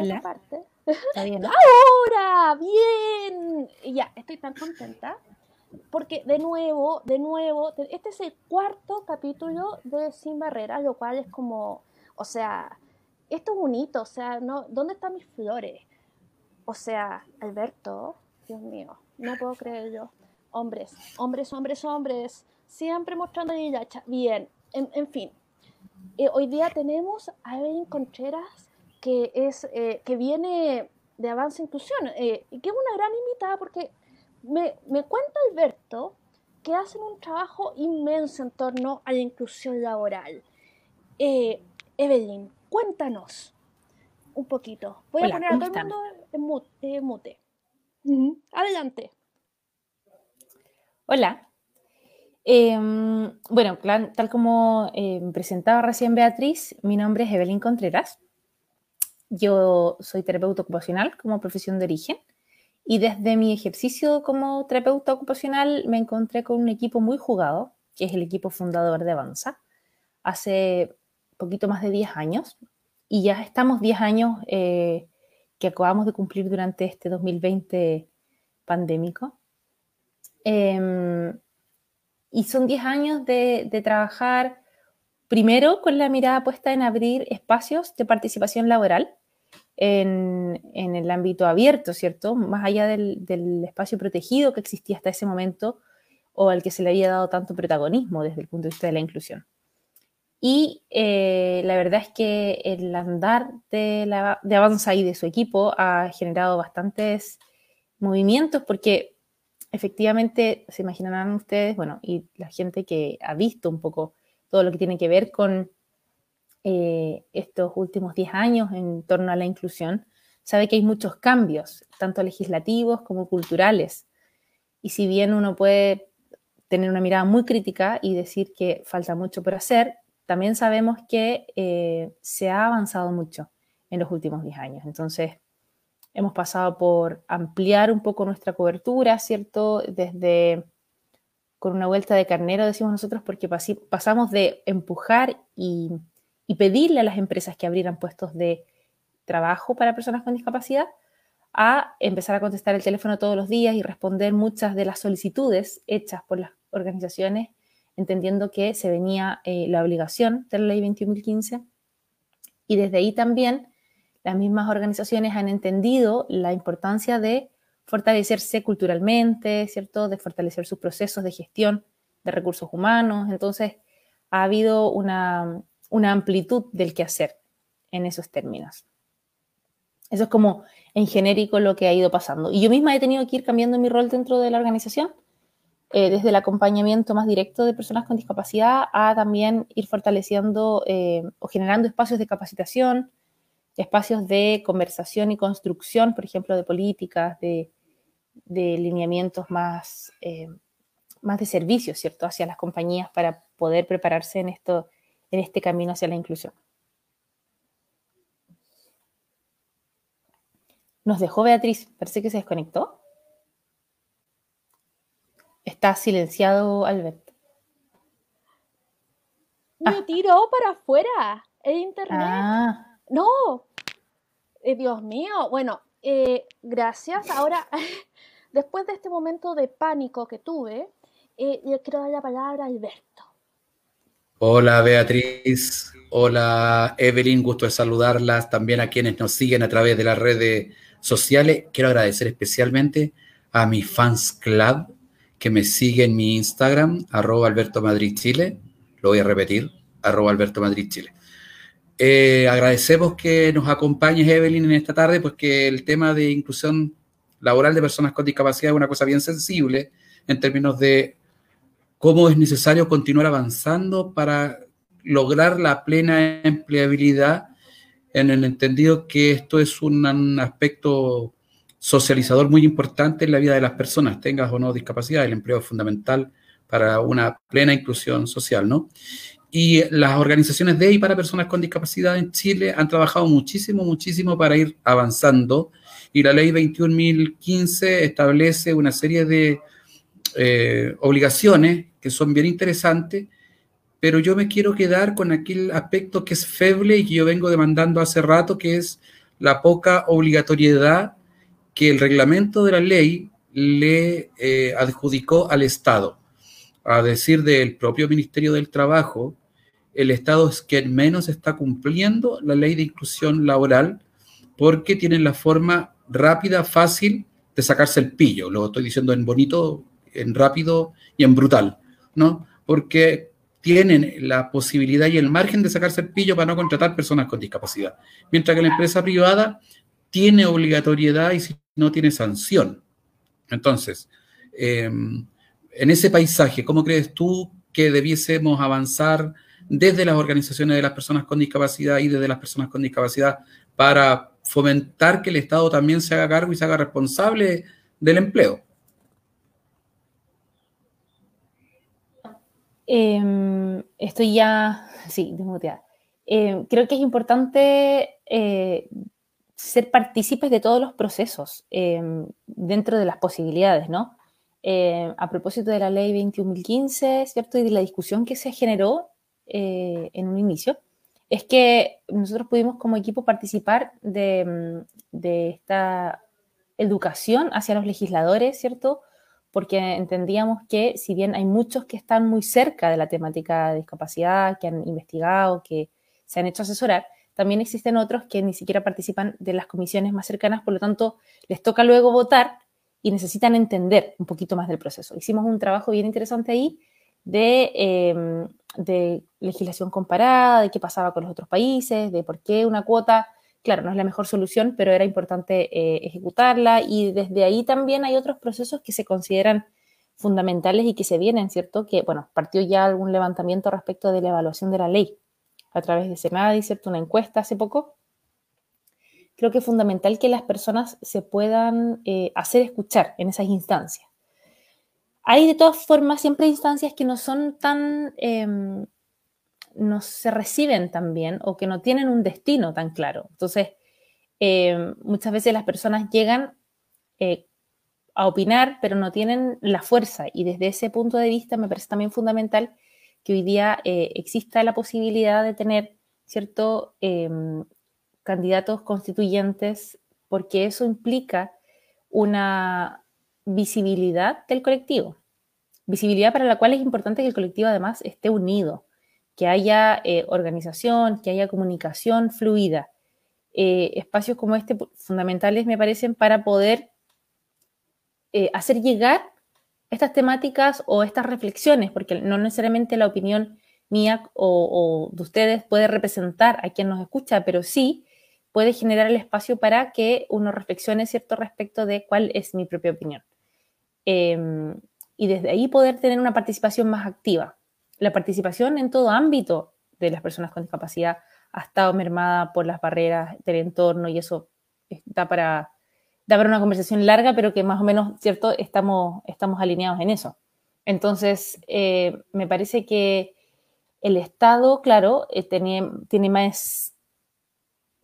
esa parte. Ahora, bien. Ya, estoy tan contenta. Porque de nuevo, de nuevo, este es el cuarto capítulo de Sin Barreras, lo cual es como, o sea, esto es bonito, o sea, no, ¿dónde están mis flores? O sea, Alberto, Dios mío, no puedo creer yo. Hombres, hombres, hombres, hombres, siempre mostrando hilacha. Bien, en, fin. Eh, hoy día tenemos a Evelyn Contreras, que, es, eh, que viene de Avance Inclusión, eh, y que es una gran invitada porque me, me cuenta Alberto que hacen un trabajo inmenso en torno a la inclusión laboral. Evelyn, cuéntanos un poquito. Voy a poner a todo el mundo en mute. Adelante. Hola. Em, bueno, tal como eh, presentaba recién Beatriz, mi nombre es Evelyn Contreras. Yo soy terapeuta ocupacional como profesión de origen y desde mi ejercicio como terapeuta ocupacional me encontré con un equipo muy jugado, que es el equipo fundador de Avanza, hace poquito más de 10 años y ya estamos 10 años eh, que acabamos de cumplir durante este 2020 pandémico. Em, y son 10 años de, trabajar primero con la mirada puesta en abrir espacios de participación laboral en, el ámbito abierto, ¿cierto? Más allá del, del, espacio protegido que existía hasta ese momento o al que se le había dado tanto protagonismo desde el punto de vista de la inclusión. Y eh, la verdad es que el andar de, la, de Avanza y de su equipo ha generado bastantes movimientos porque efectivamente se imaginarán ustedes, bueno, y la gente que ha visto un poco todo lo que tiene que ver con eh, estos últimos 10 años en torno a la inclusión, sabe que hay muchos cambios, tanto legislativos como culturales. Y si bien uno puede tener una mirada muy crítica y decir que falta mucho por hacer, también sabemos que eh, se ha avanzado mucho en los últimos 10 años. Entonces, hemos pasado por ampliar un poco nuestra cobertura, ¿cierto? Desde con una vuelta de carnero, decimos nosotros, porque pasamos de empujar y, y pedirle a las empresas que abrieran puestos de trabajo para personas con discapacidad a empezar a contestar el teléfono todos los días y responder muchas de las solicitudes hechas por las organizaciones entendiendo que se venía eh, la obligación de la ley 21.015 y desde ahí también las mismas organizaciones han entendido la importancia de fortalecerse culturalmente, ¿cierto? De fortalecer sus procesos de gestión de recursos humanos. Entonces, ha habido una, una amplitud del quehacer en esos términos. Eso es como en genérico lo que ha ido pasando. Y yo misma he tenido que ir cambiando mi rol dentro de la organización eh, desde el acompañamiento más directo de personas con discapacidad a también ir fortaleciendo eh, o generando espacios de capacitación, espacios de conversación y construcción, por ejemplo, de políticas, de, lineamientos más, eh, más de servicios, ¿cierto?, hacia las compañías para poder prepararse en, esto, en este camino hacia la inclusión. Nos dejó Beatriz, parece que se desconectó. Está silenciado Alberto. Me ah. tiró para afuera el internet. Ah. No. Eh, Dios mío. Bueno, eh, gracias. Ahora, después de este momento de pánico que tuve, eh, le quiero dar la palabra a Alberto. Hola Beatriz, hola Evelyn, gusto de saludarlas, también a quienes nos siguen a través de las redes sociales. Quiero agradecer especialmente a mi fans club, que me sigue en mi Instagram, arroba Alberto Madrid Chile. Lo voy a repetir, arroba Alberto Madrid Chile. Eh, agradecemos que nos acompañes, Evelyn, en esta tarde, pues que el tema de inclusión laboral de personas con discapacidad es una cosa bien sensible en términos de cómo es necesario continuar avanzando para lograr la plena empleabilidad en el entendido que esto es un aspecto socializador muy importante en la vida de las personas, tengas o no discapacidad. El empleo es fundamental para una plena inclusión social, ¿no? Y las organizaciones de y para personas con discapacidad en Chile han trabajado muchísimo, muchísimo para ir avanzando. Y la ley 21.015 establece una serie de eh, obligaciones que son bien interesantes, pero yo me quiero quedar con aquel aspecto que es feble y que yo vengo demandando hace rato, que es la poca obligatoriedad que el reglamento de la ley le eh, adjudicó al Estado. A decir del propio Ministerio del Trabajo, el Estado es quien menos está cumpliendo la ley de inclusión laboral porque tienen la forma rápida, fácil de sacarse el pillo. Lo estoy diciendo en bonito, en rápido y en brutal, ¿no? Porque tienen la posibilidad y el margen de sacarse el pillo para no contratar personas con discapacidad. Mientras que la empresa privada tiene obligatoriedad y si no tiene sanción. Entonces, em, en ese paisaje, ¿cómo crees tú que debiésemos avanzar desde las organizaciones de las personas con discapacidad y desde las personas con discapacidad para fomentar que el Estado también se haga cargo y se haga responsable del empleo? Em, estoy ya, sí, desmuteada. Em, creo que es importante eh, ser partícipes de todos los procesos em, dentro de las posibilidades, ¿no? a propósito de la ley 21.015, ¿cierto? Y de la discusión que se generó eh, en un inicio, es que nosotros pudimos como equipo participar de, de esta educación hacia los legisladores, ¿cierto? Porque entendíamos que si bien hay muchos que están muy cerca de la temática de discapacidad, que han investigado, que se han hecho asesorar, también existen otros que ni siquiera participan de las comisiones más cercanas, por lo tanto, les toca luego votar y necesitan entender un poquito más del proceso. Hicimos un trabajo bien interesante ahí de, em, de legislación comparada, de qué pasaba con los otros países, de por qué una cuota claro, no es la mejor solución, pero era importante eh, ejecutarla y desde ahí también hay otros procesos que se consideran fundamentales y que se vienen, ¿cierto? Que, bueno, partió ya algún levantamiento respecto de la evaluación de la ley a través de Senadi, ¿cierto? Una encuesta hace poco. Creo que es fundamental que las personas se puedan eh, hacer escuchar en esas instancias. Hay de todas formas siempre instancias que no son tan em, no se reciben tan bien o que no tienen un destino tan claro. Entonces, eh, muchas veces las personas llegan eh, a opinar, pero no tienen la fuerza. Y desde ese punto de vista me parece también fundamental que hoy día eh, exista la posibilidad de tener, ¿cierto?, em, candidatos constituyentes, porque eso implica una visibilidad del colectivo. Visibilidad para la cual es importante que el colectivo además esté unido que haya eh, organización, que haya comunicación fluida. Eh, espacios como este fundamentales me parecen para poder eh, hacer llegar estas temáticas o estas reflexiones, porque no necesariamente la opinión mía o, de ustedes puede representar a quien nos escucha, pero sí puede generar el espacio para que uno reflexione cierto respecto de cuál es mi propia opinión. Em, y desde ahí poder tener una participación más activa la participación en todo ámbito de las personas con discapacidad ha estado mermada por las barreras del entorno y eso da para, da una conversación larga, pero que más o menos, ¿cierto?, estamos, estamos alineados en eso. Entonces, eh, me parece que el Estado, claro, eh, tiene, más,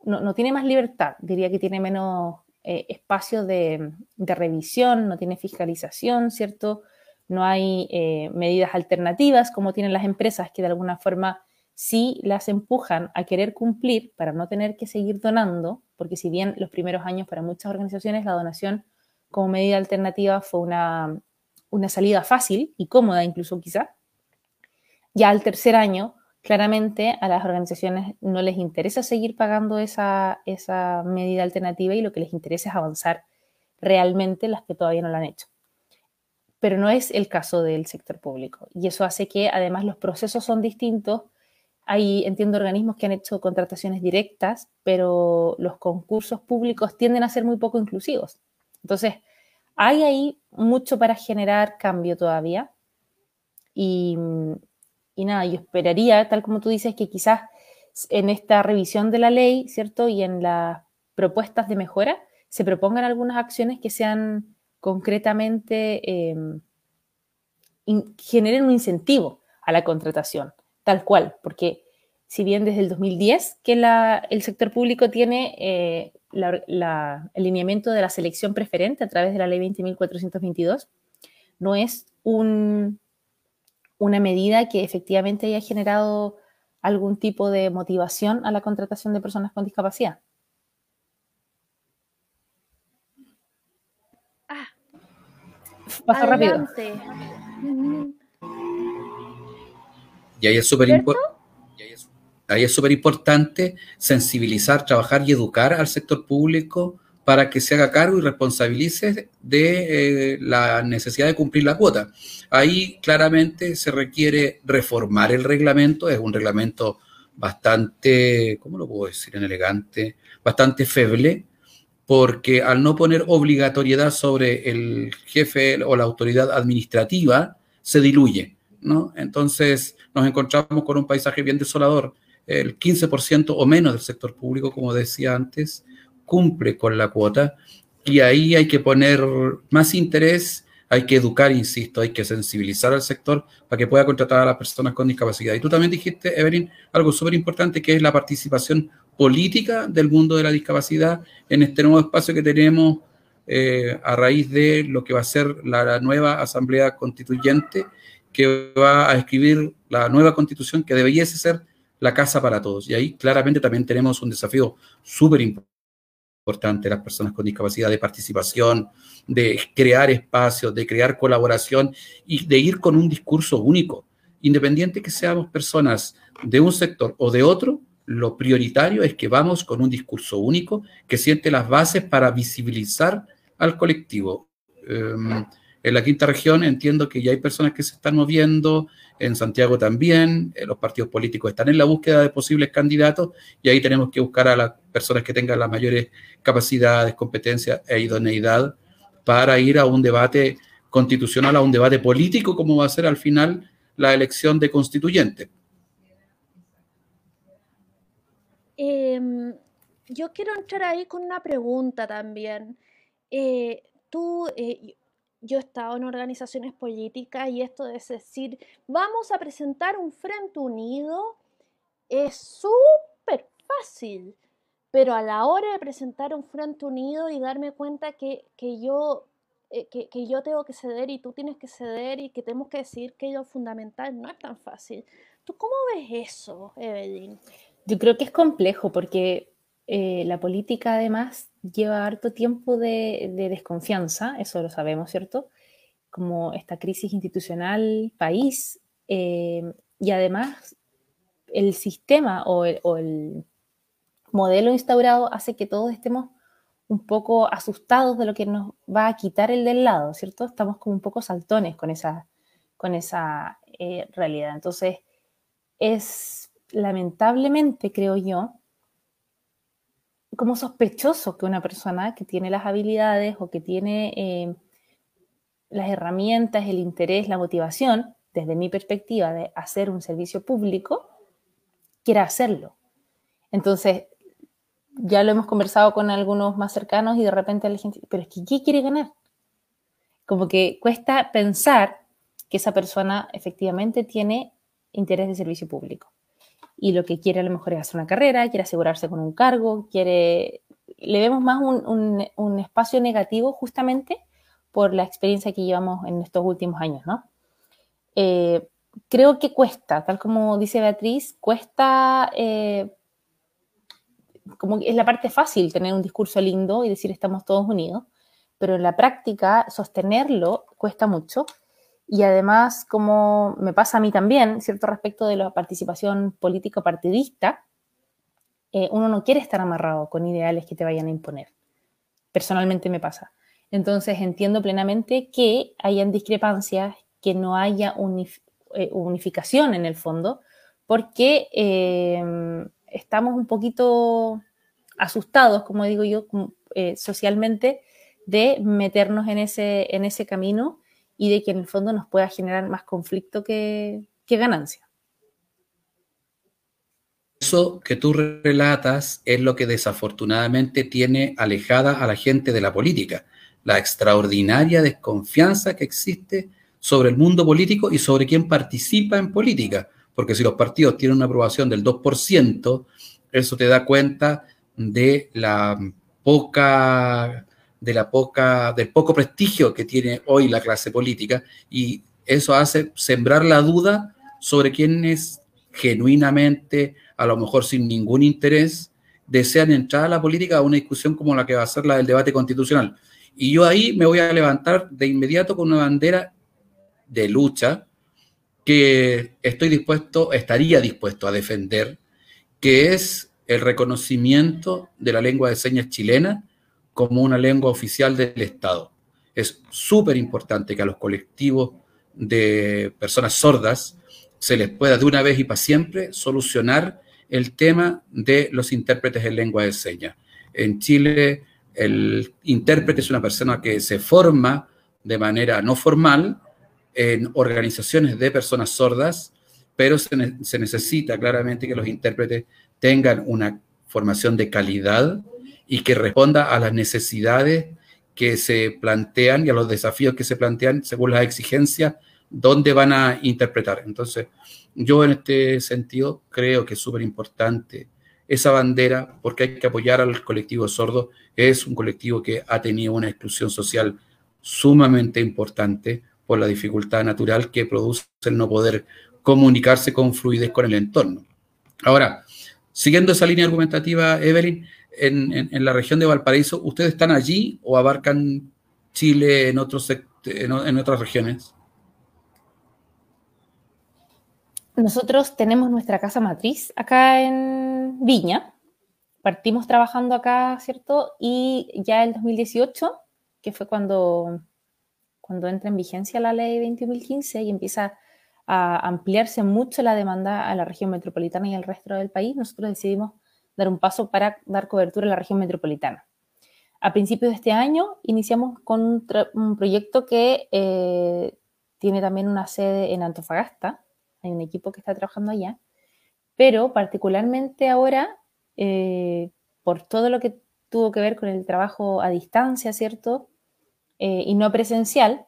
no, tiene más libertad, diría que tiene menos eh, espacio de, revisión, no tiene fiscalización, ¿cierto? No hay eh, medidas alternativas como tienen las empresas que de alguna forma sí las empujan a querer cumplir para no tener que seguir donando, porque si bien los primeros años para muchas organizaciones la donación como medida alternativa fue una, salida fácil y cómoda incluso quizá, ya al tercer año claramente a las organizaciones no les interesa seguir pagando esa, esa medida alternativa y lo que les interesa es avanzar realmente las que todavía no lo han hecho pero no es el caso del sector público. Y eso hace que además los procesos son distintos. Hay, entiendo, organismos que han hecho contrataciones directas, pero los concursos públicos tienden a ser muy poco inclusivos. Entonces, hay ahí mucho para generar cambio todavía. Y, nada, yo esperaría, tal como tú dices, que quizás en esta revisión de la ley, ¿cierto? Y en las propuestas de mejora, se propongan algunas acciones que sean concretamente em, generen un incentivo a la contratación, tal cual, porque si bien desde el 2010 que el sector público tiene eh, el lineamiento de la selección preferente a través de la ley 20.422, no es un, una medida que efectivamente haya generado algún tipo de motivación a la contratación de personas con discapacidad. Paso rápido. Adelante. Y ahí es súper importante. Ahí es súper importante sensibilizar, trabajar y educar al sector público para que se haga cargo y responsabilice de eh, la necesidad de cumplir la cuota. Ahí claramente se requiere reformar el reglamento, es un reglamento bastante, ¿cómo lo puedo decir en elegante? Bastante feble, porque al no poner obligatoriedad sobre el jefe o la autoridad administrativa, se diluye, ¿no? Entonces nos encontramos con un paisaje bien desolador. El 15% o menos del sector público, como decía antes, cumple con la cuota y ahí hay que poner más interés, hay que educar, insisto, hay que sensibilizar al sector para que pueda contratar a las personas con discapacidad. Y tú también dijiste, Evelyn, algo súper importante que es la participación política del mundo de la discapacidad en este nuevo espacio que tenemos eh, a raíz de lo que va a ser la, la nueva Asamblea Constituyente que va a escribir la nueva constitución que debiese ser la casa para todos. Y ahí claramente también tenemos un desafío súper importante, las personas con discapacidad, de participación, de crear espacios, de crear colaboración y de ir con un discurso único. Independiente que seamos personas de un sector o de otro, lo prioritario es que vamos con un discurso único que siente las bases para visibilizar al colectivo. Um, en la quinta región entiendo que ya hay personas que se están moviendo, en Santiago también, eh, los partidos políticos están en la búsqueda de posibles candidatos y ahí tenemos que buscar a las personas que tengan las mayores capacidades, competencias e idoneidad para ir a un debate constitucional, a un debate político, como va a ser al final la elección de constituyente. Eh, yo quiero entrar ahí con una pregunta también. Eh, tú, eh, yo he estado en organizaciones políticas y esto es decir, vamos a presentar un frente unido, es súper fácil, pero a la hora de presentar un frente unido y darme cuenta que, que yo, eh, que, que, yo tengo que ceder y tú tienes que ceder y que tenemos que decir que lo fundamental no es tan fácil. ¿Tú cómo ves eso, Evelyn? Yo creo que es complejo porque eh, la política además lleva harto tiempo de, de, desconfianza, eso lo sabemos, ¿cierto? Como esta crisis institucional, país, eh, y además el sistema o el, o el, modelo instaurado hace que todos estemos un poco asustados de lo que nos va a quitar el del lado, ¿cierto? Estamos como un poco saltones con esa, con esa eh, realidad. Entonces, es lamentablemente, creo yo, como sospechoso que una persona que tiene las habilidades o que tiene eh, las herramientas, el interés, la motivación, desde mi perspectiva, de hacer un servicio público, quiera hacerlo. Entonces, ya lo hemos conversado con algunos más cercanos y de repente la gente, pero es que ¿qué quiere ganar? Como que cuesta pensar que esa persona efectivamente tiene interés de servicio público y lo que quiere a lo mejor es hacer una carrera, quiere asegurarse con un cargo, quiere... Le vemos más un, un, espacio negativo justamente por la experiencia que llevamos en estos últimos años, ¿no? Eh, creo que cuesta, tal como dice Beatriz, cuesta, eh, como es la parte fácil tener un discurso lindo y decir estamos todos unidos, pero en la práctica sostenerlo cuesta mucho y además, como me pasa a mí también, cierto respecto de la participación político-partidista, eh, uno no quiere estar amarrado con ideales que te vayan a imponer. Personalmente me pasa. Entonces entiendo plenamente que hayan discrepancias, que no haya eh, unificación en el fondo, porque eh, estamos un poquito asustados, como digo yo, eh, socialmente, de meternos en ese, en ese camino y de que en el fondo nos pueda generar más conflicto que, ganancia. Eso que tú relatas es lo que desafortunadamente tiene alejada a la gente de la política, la extraordinaria desconfianza que existe sobre el mundo político y sobre quién participa en política, porque si los partidos tienen una aprobación del 2%, eso te da cuenta de la poca de la poca, del poco prestigio que tiene hoy la clase política y eso hace sembrar la duda sobre quienes genuinamente, a lo mejor sin ningún interés, desean entrar a la política a una discusión como la que va a ser la del debate constitucional. Y yo ahí me voy a levantar de inmediato con una bandera de lucha que estoy dispuesto, estaría dispuesto a defender, que es el reconocimiento de la lengua de señas chilena como una lengua oficial del Estado. Es súper importante que a los colectivos de personas sordas se les pueda de una vez y para siempre solucionar el tema de los intérpretes en lengua de señas. En Chile, el intérprete es una persona que se forma de manera no formal en organizaciones de personas sordas, pero se, se necesita claramente que los intérpretes tengan una formación de calidad y que responda a las necesidades que se plantean y a los desafíos que se plantean según las exigencias, dónde van a interpretar. Entonces, yo en este sentido creo que es súper importante esa bandera porque hay que apoyar al colectivo sordo. Es un colectivo que ha tenido una exclusión social sumamente importante por la dificultad natural que produce el no poder comunicarse con fluidez con el entorno. Ahora, siguiendo esa línea argumentativa, Evelyn, en, la región de Valparaíso, ¿ustedes están allí o abarcan Chile en, otros, en, otras regiones? Nosotros tenemos nuestra casa matriz acá en Viña. Partimos trabajando acá, ¿cierto? Y ya en 2018, que fue cuando, cuando entra en vigencia la ley 21.015 y empieza a ampliarse mucho la demanda a la región metropolitana y al resto del país, nosotros decidimos dar un paso para dar cobertura a la región metropolitana. A principios de este año iniciamos con un, proyecto que eh, tiene también una sede en Antofagasta, hay un equipo que está trabajando allá, pero particularmente ahora, eh, por todo lo que tuvo que ver con el trabajo a distancia, ¿cierto? Eh, y no presencial,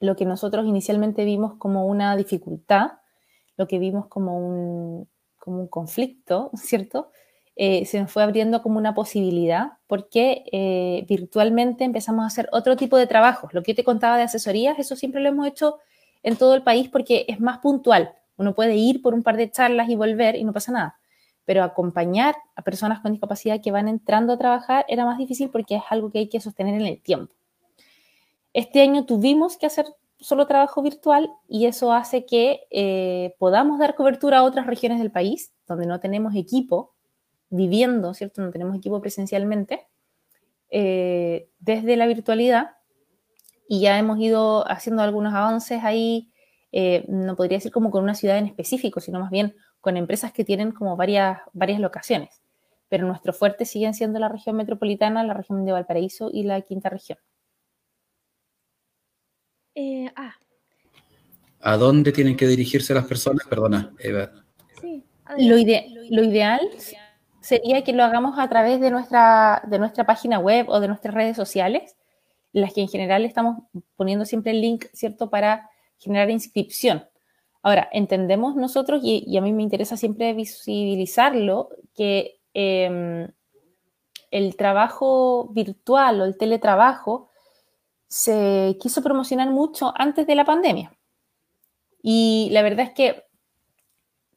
lo que nosotros inicialmente vimos como una dificultad, lo que vimos como un, como un conflicto, ¿cierto? Eh, se nos fue abriendo como una posibilidad porque eh, virtualmente empezamos a hacer otro tipo de trabajos. Lo que te contaba de asesorías, eso siempre lo hemos hecho en todo el país porque es más puntual. Uno puede ir por un par de charlas y volver y no pasa nada. Pero acompañar a personas con discapacidad que van entrando a trabajar era más difícil porque es algo que hay que sostener en el tiempo. Este año tuvimos que hacer solo trabajo virtual y eso hace que eh, podamos dar cobertura a otras regiones del país donde no tenemos equipo viviendo, ¿cierto? No tenemos equipo presencialmente eh, desde la virtualidad y ya hemos ido haciendo algunos avances ahí, eh, no podría decir como con una ciudad en específico, sino más bien con empresas que tienen como varias, varias locaciones. Pero nuestro fuerte siguen siendo la región metropolitana, la región de Valparaíso y la quinta región. Eh, ah. ¿A dónde tienen que dirigirse las personas? Perdona, Eva. lo, lo, ideal sería que lo hagamos a través de nuestra, de nuestra página web o de nuestras redes sociales, las que en general estamos poniendo siempre el link, ¿cierto?, para generar inscripción. Ahora, entendemos nosotros, y, a mí me interesa siempre visibilizarlo, que em, el trabajo virtual o el teletrabajo se quiso promocionar mucho antes de la pandemia. Y la verdad es que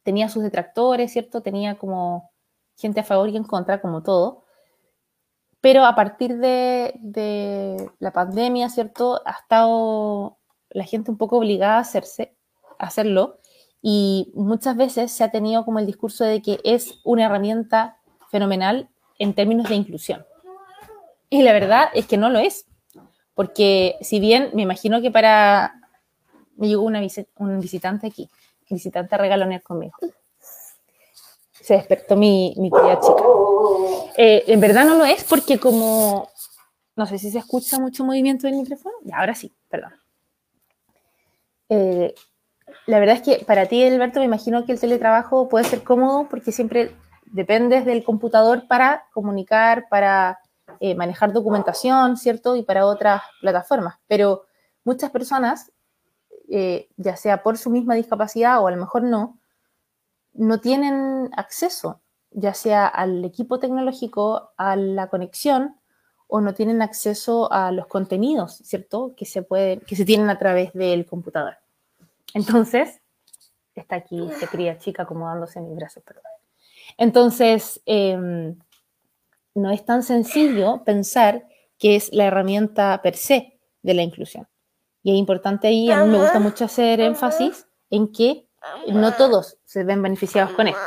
tenía sus detractores, ¿cierto? Tenía como gente a favor y en contra, como todo. Pero a partir de, la pandemia, ¿cierto? Ha estado la gente un poco obligada a, hacerse, a hacerlo y muchas veces se ha tenido como el discurso de que es una herramienta fenomenal en términos de inclusión. Y la verdad es que no lo es. Porque si bien me imagino que para... Me llegó una un visitante aquí, visitante a regalonear conmigo. Se despertó mi, mi chica. Eh, en verdad no lo es porque como... No sé si se escucha mucho movimiento del micrófono. Ya, ahora sí, perdón. Eh, la verdad es que para ti, Alberto, me imagino que el teletrabajo puede ser cómodo porque siempre dependes del computador para comunicar, para eh, manejar documentación, ¿cierto? Y para otras plataformas. Pero muchas personas, eh, ya sea por su misma discapacidad o a lo mejor no, no tienen acceso, ya sea al equipo tecnológico, a la conexión, o no tienen acceso a los contenidos, ¿cierto? Que se, puede, que se tienen a través del computador. Entonces, está aquí, se cría chica acomodándose en mis brazos, perdón. Entonces, em, no es tan sencillo pensar que es la herramienta per se de la inclusión. Y es importante ahí, a mí me gusta mucho hacer énfasis en que no todos se ven beneficiados con esto.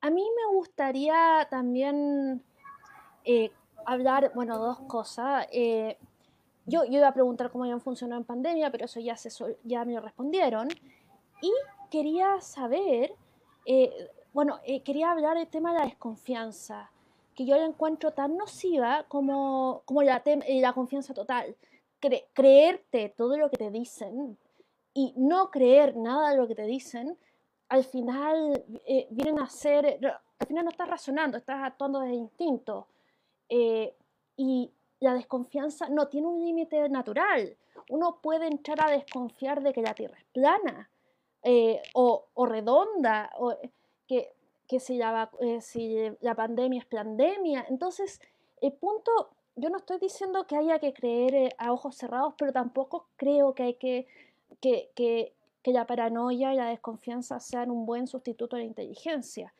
A mí me gustaría también eh, hablar, bueno, dos cosas. Eh, yo, yo, iba a preguntar cómo habían funcionado en pandemia, pero eso ya, se, ya me lo respondieron. Y quería saber, eh, bueno, quería hablar del tema de la desconfianza, que yo la encuentro tan nociva como, como la, la confianza total. creerte todo lo que te dicen y no creer nada de lo que te dicen al final eh, vienen a ser, al final no estás razonando, estás actuando de instinto. Eh, y la desconfianza no tiene un límite natural. Uno puede entrar a desconfiar de que la Tierra es plana eh, o, redonda, o que, si, la, si la pandemia es pandemia. Entonces, el punto, yo no estoy diciendo que haya que creer a ojos cerrados, pero tampoco creo que hay que, que que la paranoia y la desconfianza sean un buen sustituto de la inteligencia,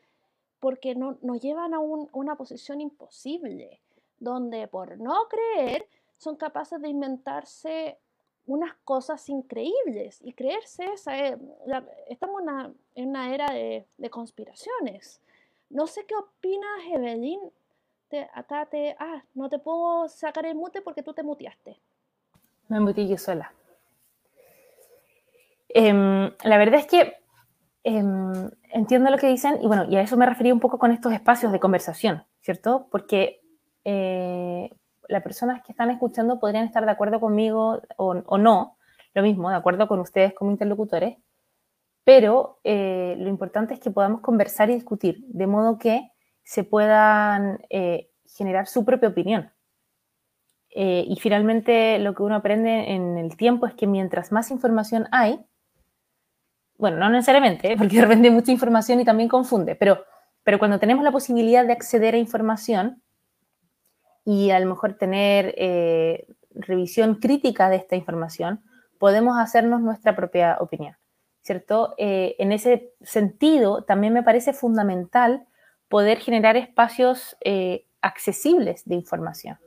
porque no, nos llevan a, una posición imposible, donde por no creer son capaces de inventarse unas cosas increíbles y creerse esa. Eh, estamos en una era de, conspiraciones. No sé qué opinas, Evelyn. Te, acá te. Ah, no te puedo sacar el mute porque tú te muteaste. Me muteé yo sola. Em, la verdad es que em, entiendo lo que dicen y bueno, y a eso me refería un poco con estos espacios de conversación, ¿cierto? Porque eh, las personas que están escuchando podrían estar de acuerdo conmigo o, no, lo mismo, de acuerdo con ustedes como interlocutores, pero eh, lo importante es que podamos conversar y discutir, de modo que se puedan eh, generar su propia opinión. y finalmente lo que uno aprende en el tiempo es que mientras más información hay, bueno, no necesariamente, ¿eh? porque de repente hay mucha información y también confunde, pero, pero cuando tenemos la posibilidad de acceder a información y a lo mejor tener eh, revisión crítica de esta información, podemos hacernos nuestra propia opinión, ¿cierto? Eh, en ese sentido, también me parece fundamental poder generar espacios accesibles de información.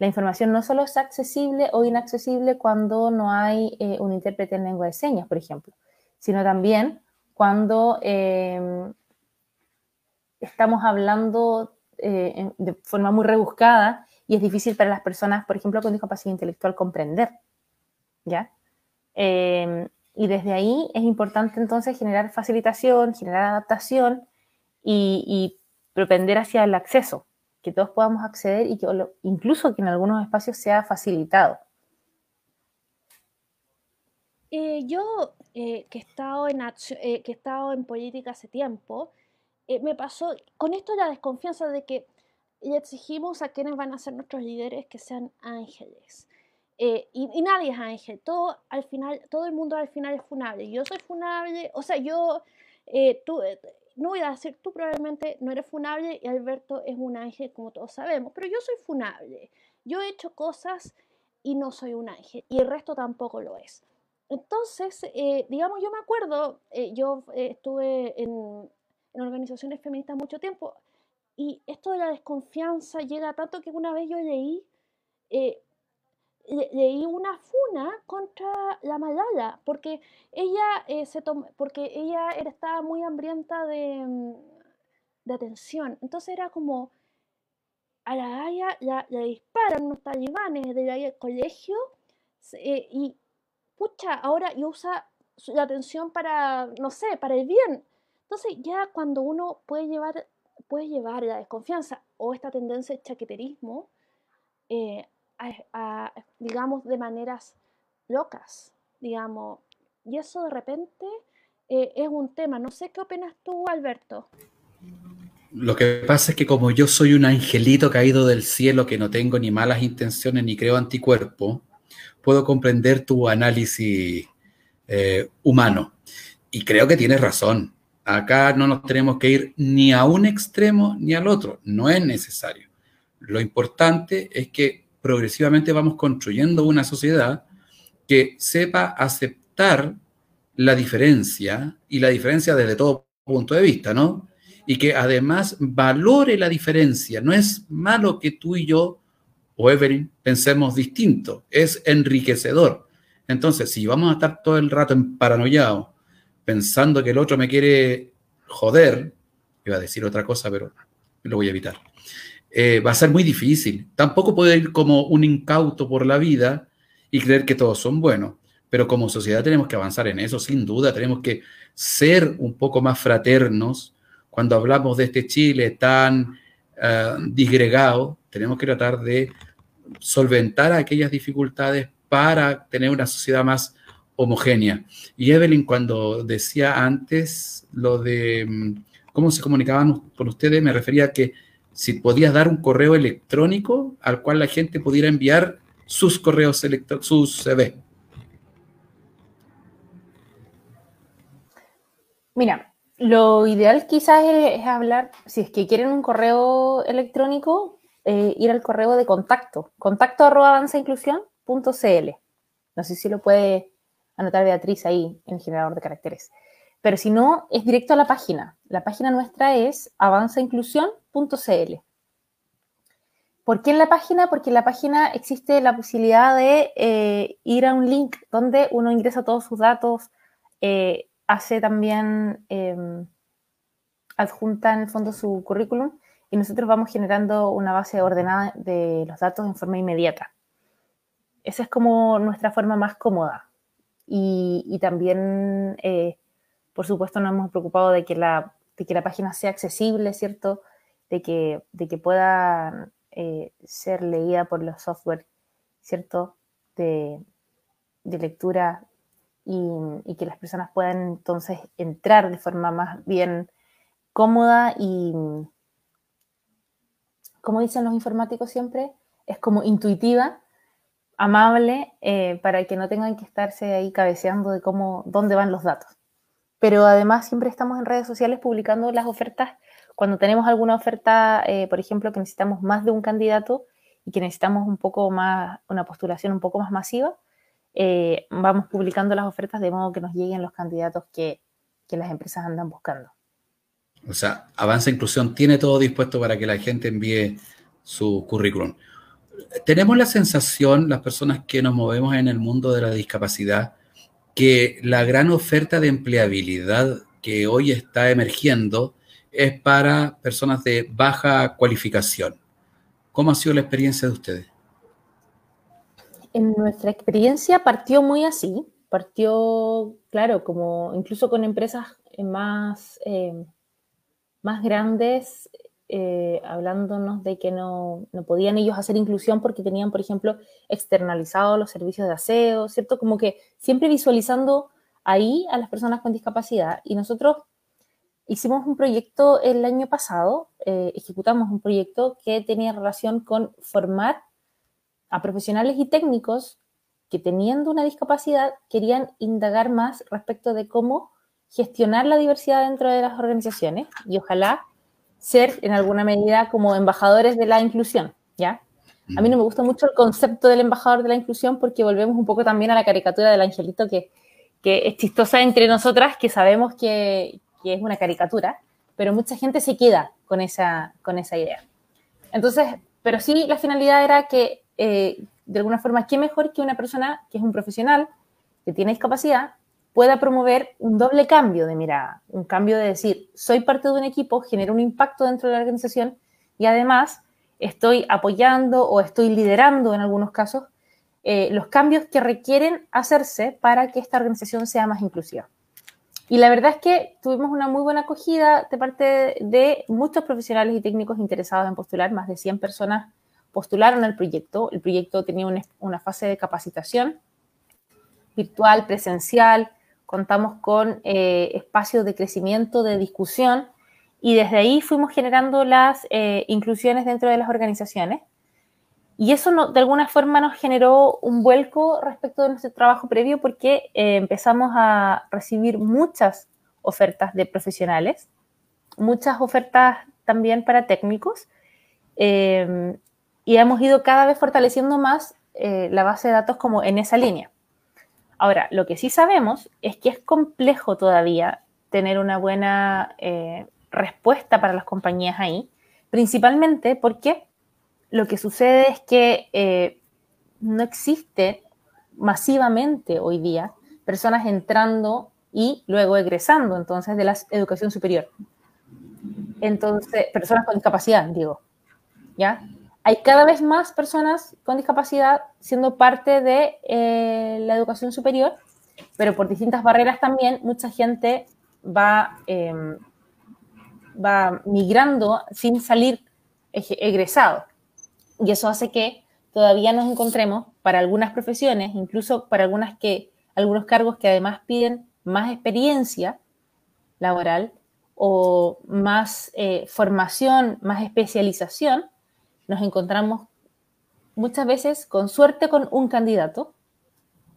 La información no solo es accesible o inaccesible cuando no hay un intérprete en lengua de señas, por ejemplo, sino también cuando estamos hablando eh, de forma muy rebuscada y es difícil para las personas, por ejemplo, con discapacidad intelectual comprender. ¿Ya? Em, y desde ahí es importante entonces generar facilitación, generar adaptación y, y propender hacia el acceso, que todos podamos acceder y que incluso que en algunos espacios sea facilitado. Eh, yo, eh, que, he estado en eh, que he estado en política hace tiempo, me pasó con esto la desconfianza de que le exigimos a quienes van a ser nuestros líderes que sean ángeles. Y, nadie es ángel, todo, al final, todo el mundo al final es funable. Yo soy funable, o sea, yo, tú, no voy a decir, tú probablemente no eres funable y Alberto es un ángel, como todos sabemos, pero yo soy funable. Yo he hecho cosas y no soy un ángel, y el resto tampoco lo es. Entonces, eh, digamos, yo me acuerdo, eh, yo eh, estuve en, organizaciones feministas mucho tiempo y esto de la desconfianza llega tanto que una vez yo leí, leí una funa contra la Malala porque ella, se porque ella estaba muy hambrienta de, mm, de, atención. Entonces era como, a la Gaia la, disparan unos talibanes del colegio y pucha, ahora y usa la atención para, no sé, para el bien. Entonces ya cuando uno puede llevar, puede llevar la desconfianza o esta tendencia de chaqueterismo, eh, digamos, de maneras locas, digamos. Y eso de repente eh, es un tema. No sé qué opinas tú, Alberto. Lo que pasa es que como yo soy un angelito caído del cielo que no tengo ni malas intenciones ni creo anticuerpo, puedo comprender tu análisis eh, humano. Y creo que tienes razón. Acá no nos tenemos que ir ni a un extremo ni al otro. No es necesario. Lo importante es que progresivamente vamos construyendo una sociedad que sepa aceptar la diferencia y la diferencia desde todo punto de vista, ¿no? y que además valore la diferencia. No es malo que tú y yo o Evelyn pensemos distinto, es enriquecedor. Entonces, si vamos a estar todo el rato en paranoiado, pensando que el otro me quiere joder, iba a decir otra cosa, pero lo voy a evitar, eh, va a ser muy difícil. Tampoco puede ir como un incauto por la vida y creer que todos son buenos. Pero como sociedad tenemos que avanzar en eso, sin duda. Tenemos que ser un poco más fraternos cuando hablamos de este Chile tan uh, disgregado. Tenemos que tratar de solventar aquellas dificultades para tener una sociedad más homogénea. Y Evelyn, cuando decía antes lo de mm, cómo se comunicaban con ustedes, me refería a que si podías dar un correo electrónico al cual la gente pudiera enviar sus correos electrónicos, sus CV. Mira, lo ideal quizás es, hablar, si es que quieren un correo electrónico, eh, ir al correo de contacto, contacto arroba avanzainclusión.cl. No sé si lo puede anotar Beatriz ahí en el generador de caracteres. Pero si no, es directo a la página. La página nuestra es avanzainclusión.cl. ¿Por qué en la página? Porque en la página existe la posibilidad de eh, ir a un link donde uno ingresa todos sus datos, eh, hace también, em, adjunta en el fondo su currículum y nosotros vamos generando una base ordenada de los datos en forma inmediata. Esa es como nuestra forma más cómoda. Y, también, eh, por supuesto, nos hemos preocupado de que la, que la página sea accesible, ¿cierto? De que, de que pueda eh, ser leída por los software, ¿cierto? De, de lectura y, que las personas puedan entonces entrar de forma más bien cómoda y, como dicen los informáticos siempre, es como intuitiva, amable, eh, para que no tengan que estarse ahí cabeceando de cómo, dónde van los datos. Pero además siempre estamos en redes sociales publicando las ofertas. Cuando tenemos alguna oferta, eh, por ejemplo, que necesitamos más de un candidato y que necesitamos un poco más, una postulación un poco más masiva, eh, vamos publicando las ofertas de modo que nos lleguen los candidatos que, que las empresas andan buscando. O sea, Avanza Inclusión tiene todo dispuesto para que la gente envíe su currículum. Tenemos la sensación, las personas que nos movemos en el mundo de la discapacidad, que la gran oferta de empleabilidad que hoy está emergiendo es para personas de baja cualificación. ¿Cómo ha sido la experiencia de ustedes? en nuestra experiencia partió muy así, partió, claro, como incluso con empresas más, eh, más grandes, eh, hablándonos de que no, no, podían ellos hacer inclusión porque tenían, por ejemplo, externalizados los servicios de aseo, ¿cierto? Como que siempre visualizando ahí a las personas con discapacidad. Y nosotros hicimos un proyecto el año pasado, eh, ejecutamos un proyecto que tenía relación con formar a profesionales y técnicos que teniendo una discapacidad querían indagar más respecto de cómo gestionar la diversidad dentro de las organizaciones y ojalá ser en alguna medida como embajadores de la inclusión, ¿ya? A mí no me gusta mucho el concepto del embajador de la inclusión porque volvemos un poco también a la caricatura del angelito que, que es chistosa entre nosotras, que sabemos que, que, es una caricatura, pero mucha gente se queda con esa, con esa idea. Entonces, pero sí la finalidad era que eh, de alguna forma, qué mejor que una persona que es un profesional, que tiene discapacidad, pueda promover un doble cambio de mirada, un cambio de decir, soy parte de un equipo, genero un impacto dentro de la organización y además estoy apoyando o estoy liderando en algunos casos eh, los cambios que requieren hacerse para que esta organización sea más inclusiva. Y la verdad es que tuvimos una muy buena acogida de parte de muchos profesionales y técnicos interesados en postular, más de 100 personas postularon al proyecto. El proyecto tenía una, fase de capacitación virtual, presencial, contamos con eh, espacios de crecimiento, de discusión, y desde ahí fuimos generando las eh, inclusiones dentro de las organizaciones. Y eso de alguna forma nos generó un vuelco respecto de nuestro trabajo previo porque eh, empezamos a recibir muchas ofertas de profesionales, muchas ofertas también para técnicos, y hemos ido cada vez fortaleciendo más eh, la base de datos como en esa línea. Ahora, lo que sí sabemos es que es complejo todavía tener una buena, eh, respuesta para las compañías ahí, principalmente porque lo que sucede es que eh, no existe masivamente hoy día personas entrando y luego egresando entonces de la educación superior. Entonces, personas con discapacidad, digo, ¿ya? Hay cada vez más personas con discapacidad siendo parte de eh, la educación superior, pero por distintas barreras también mucha gente va, em, va migrando sin salir egresado. Y eso hace que todavía nos encontremos para algunas profesiones, incluso para algunas que, algunos cargos que además piden más experiencia laboral o más eh, formación, más especialización, nos encontramos muchas veces con suerte con un candidato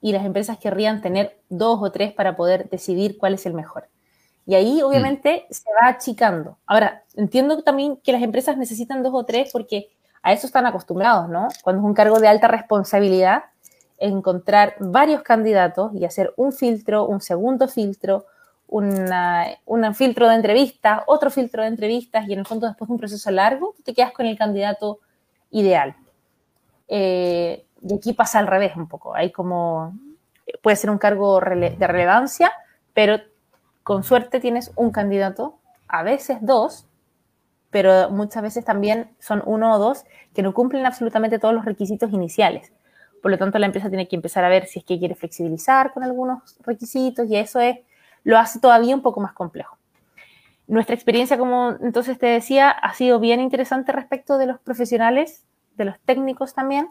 y las empresas querrían tener dos o tres para poder decidir cuál es el mejor. Y ahí obviamente se va achicando. Ahora, entiendo también que las empresas necesitan dos o tres porque a eso están acostumbrados, ¿no? Cuando es un cargo de alta responsabilidad, encontrar varios candidatos y hacer un filtro, un segundo filtro, un filtro de entrevistas, otro filtro de entrevistas y en el fondo después de un proceso largo, te quedas con el candidato ideal. Eh, y aquí pasa al revés un poco. Hay como, puede ser un cargo de relevancia, pero con suerte tienes un candidato, a veces dos, pero muchas veces también son uno o dos que no cumplen absolutamente todos los requisitos iniciales. Por lo tanto, la empresa tiene que empezar a ver si es que quiere flexibilizar con algunos requisitos y eso es, lo hace todavía un poco más complejo. Nuestra experiencia, como entonces te decía, ha sido bien interesante respecto de los profesionales, de los técnicos también,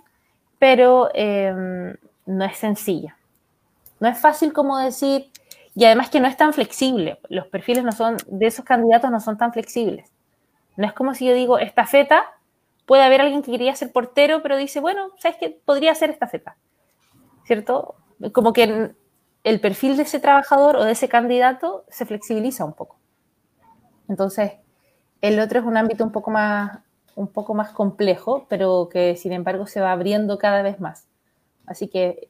pero em, no es sencilla. No es fácil como decir, y además que no es tan flexible. Los perfiles no son, de esos candidatos no son tan flexibles. No es como si yo digo, esta feta, puede haber alguien que quería ser portero, pero dice, bueno, ¿sabes qué? Podría ser esta feta. ¿Cierto? Como que el perfil de ese trabajador o de ese candidato se flexibiliza un poco. Entonces, el otro es un ámbito un poco más, un poco más complejo, pero que sin embargo se va abriendo cada vez más. Así que,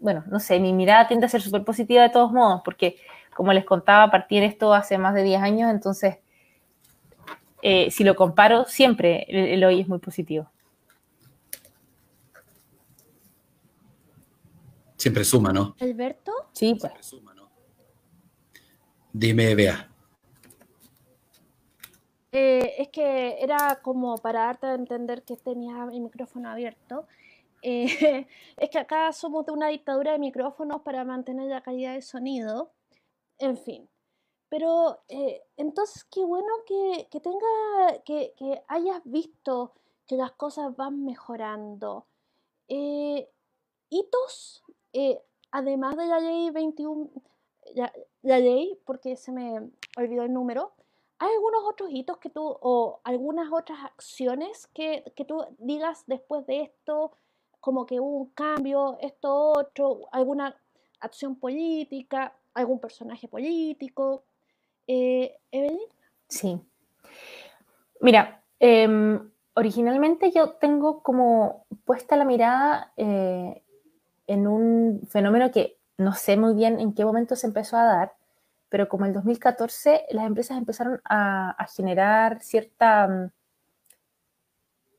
bueno, no sé, mi mirada tiende a ser súper positiva de todos modos, porque como les contaba, partir esto hace más de 10 años, entonces eh, si lo comparo, siempre el, hoy es muy positivo. Siempre suma, ¿no? ¿Alberto? Sí, pues. Suma, ¿no? Dime, Bea. Eh, es que era como para darte a entender que tenía el micrófono abierto. Eh, es que acá somos de una dictadura de micrófonos para mantener la calidad de sonido. En fin. Pero eh, entonces qué bueno que, tenga, que, hayas visto que las cosas van mejorando. Eh, hitos, eh, además de la ley 21, la, ley, porque se me olvidó el número, ¿hay algunos otros hitos que tú, o algunas otras acciones que, que tú digas después de esto, como que hubo un cambio, esto otro, alguna acción política, algún personaje político? Eh, Evelyn. Sí. Mira, em, originalmente yo tengo como puesta la mirada eh, en un fenómeno que no sé muy bien en qué momento se empezó a dar, pero como en 2014 las empresas empezaron a, generar cierta, mm,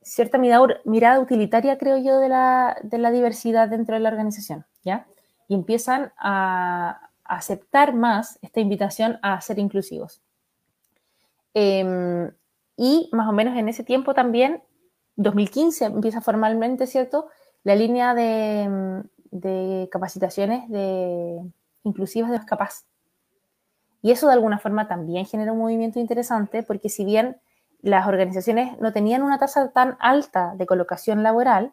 cierta mirada, utilitaria, creo yo, de la, de la diversidad dentro de la organización, ¿ya? Y empiezan a, aceptar más esta invitación a ser inclusivos. Em, y más o menos en ese tiempo también, 2015 empieza formalmente, ¿cierto? La línea de, capacitaciones de, inclusivas de los capaz. Y eso de alguna forma también genera un movimiento interesante porque si bien las organizaciones no tenían una tasa tan alta de colocación laboral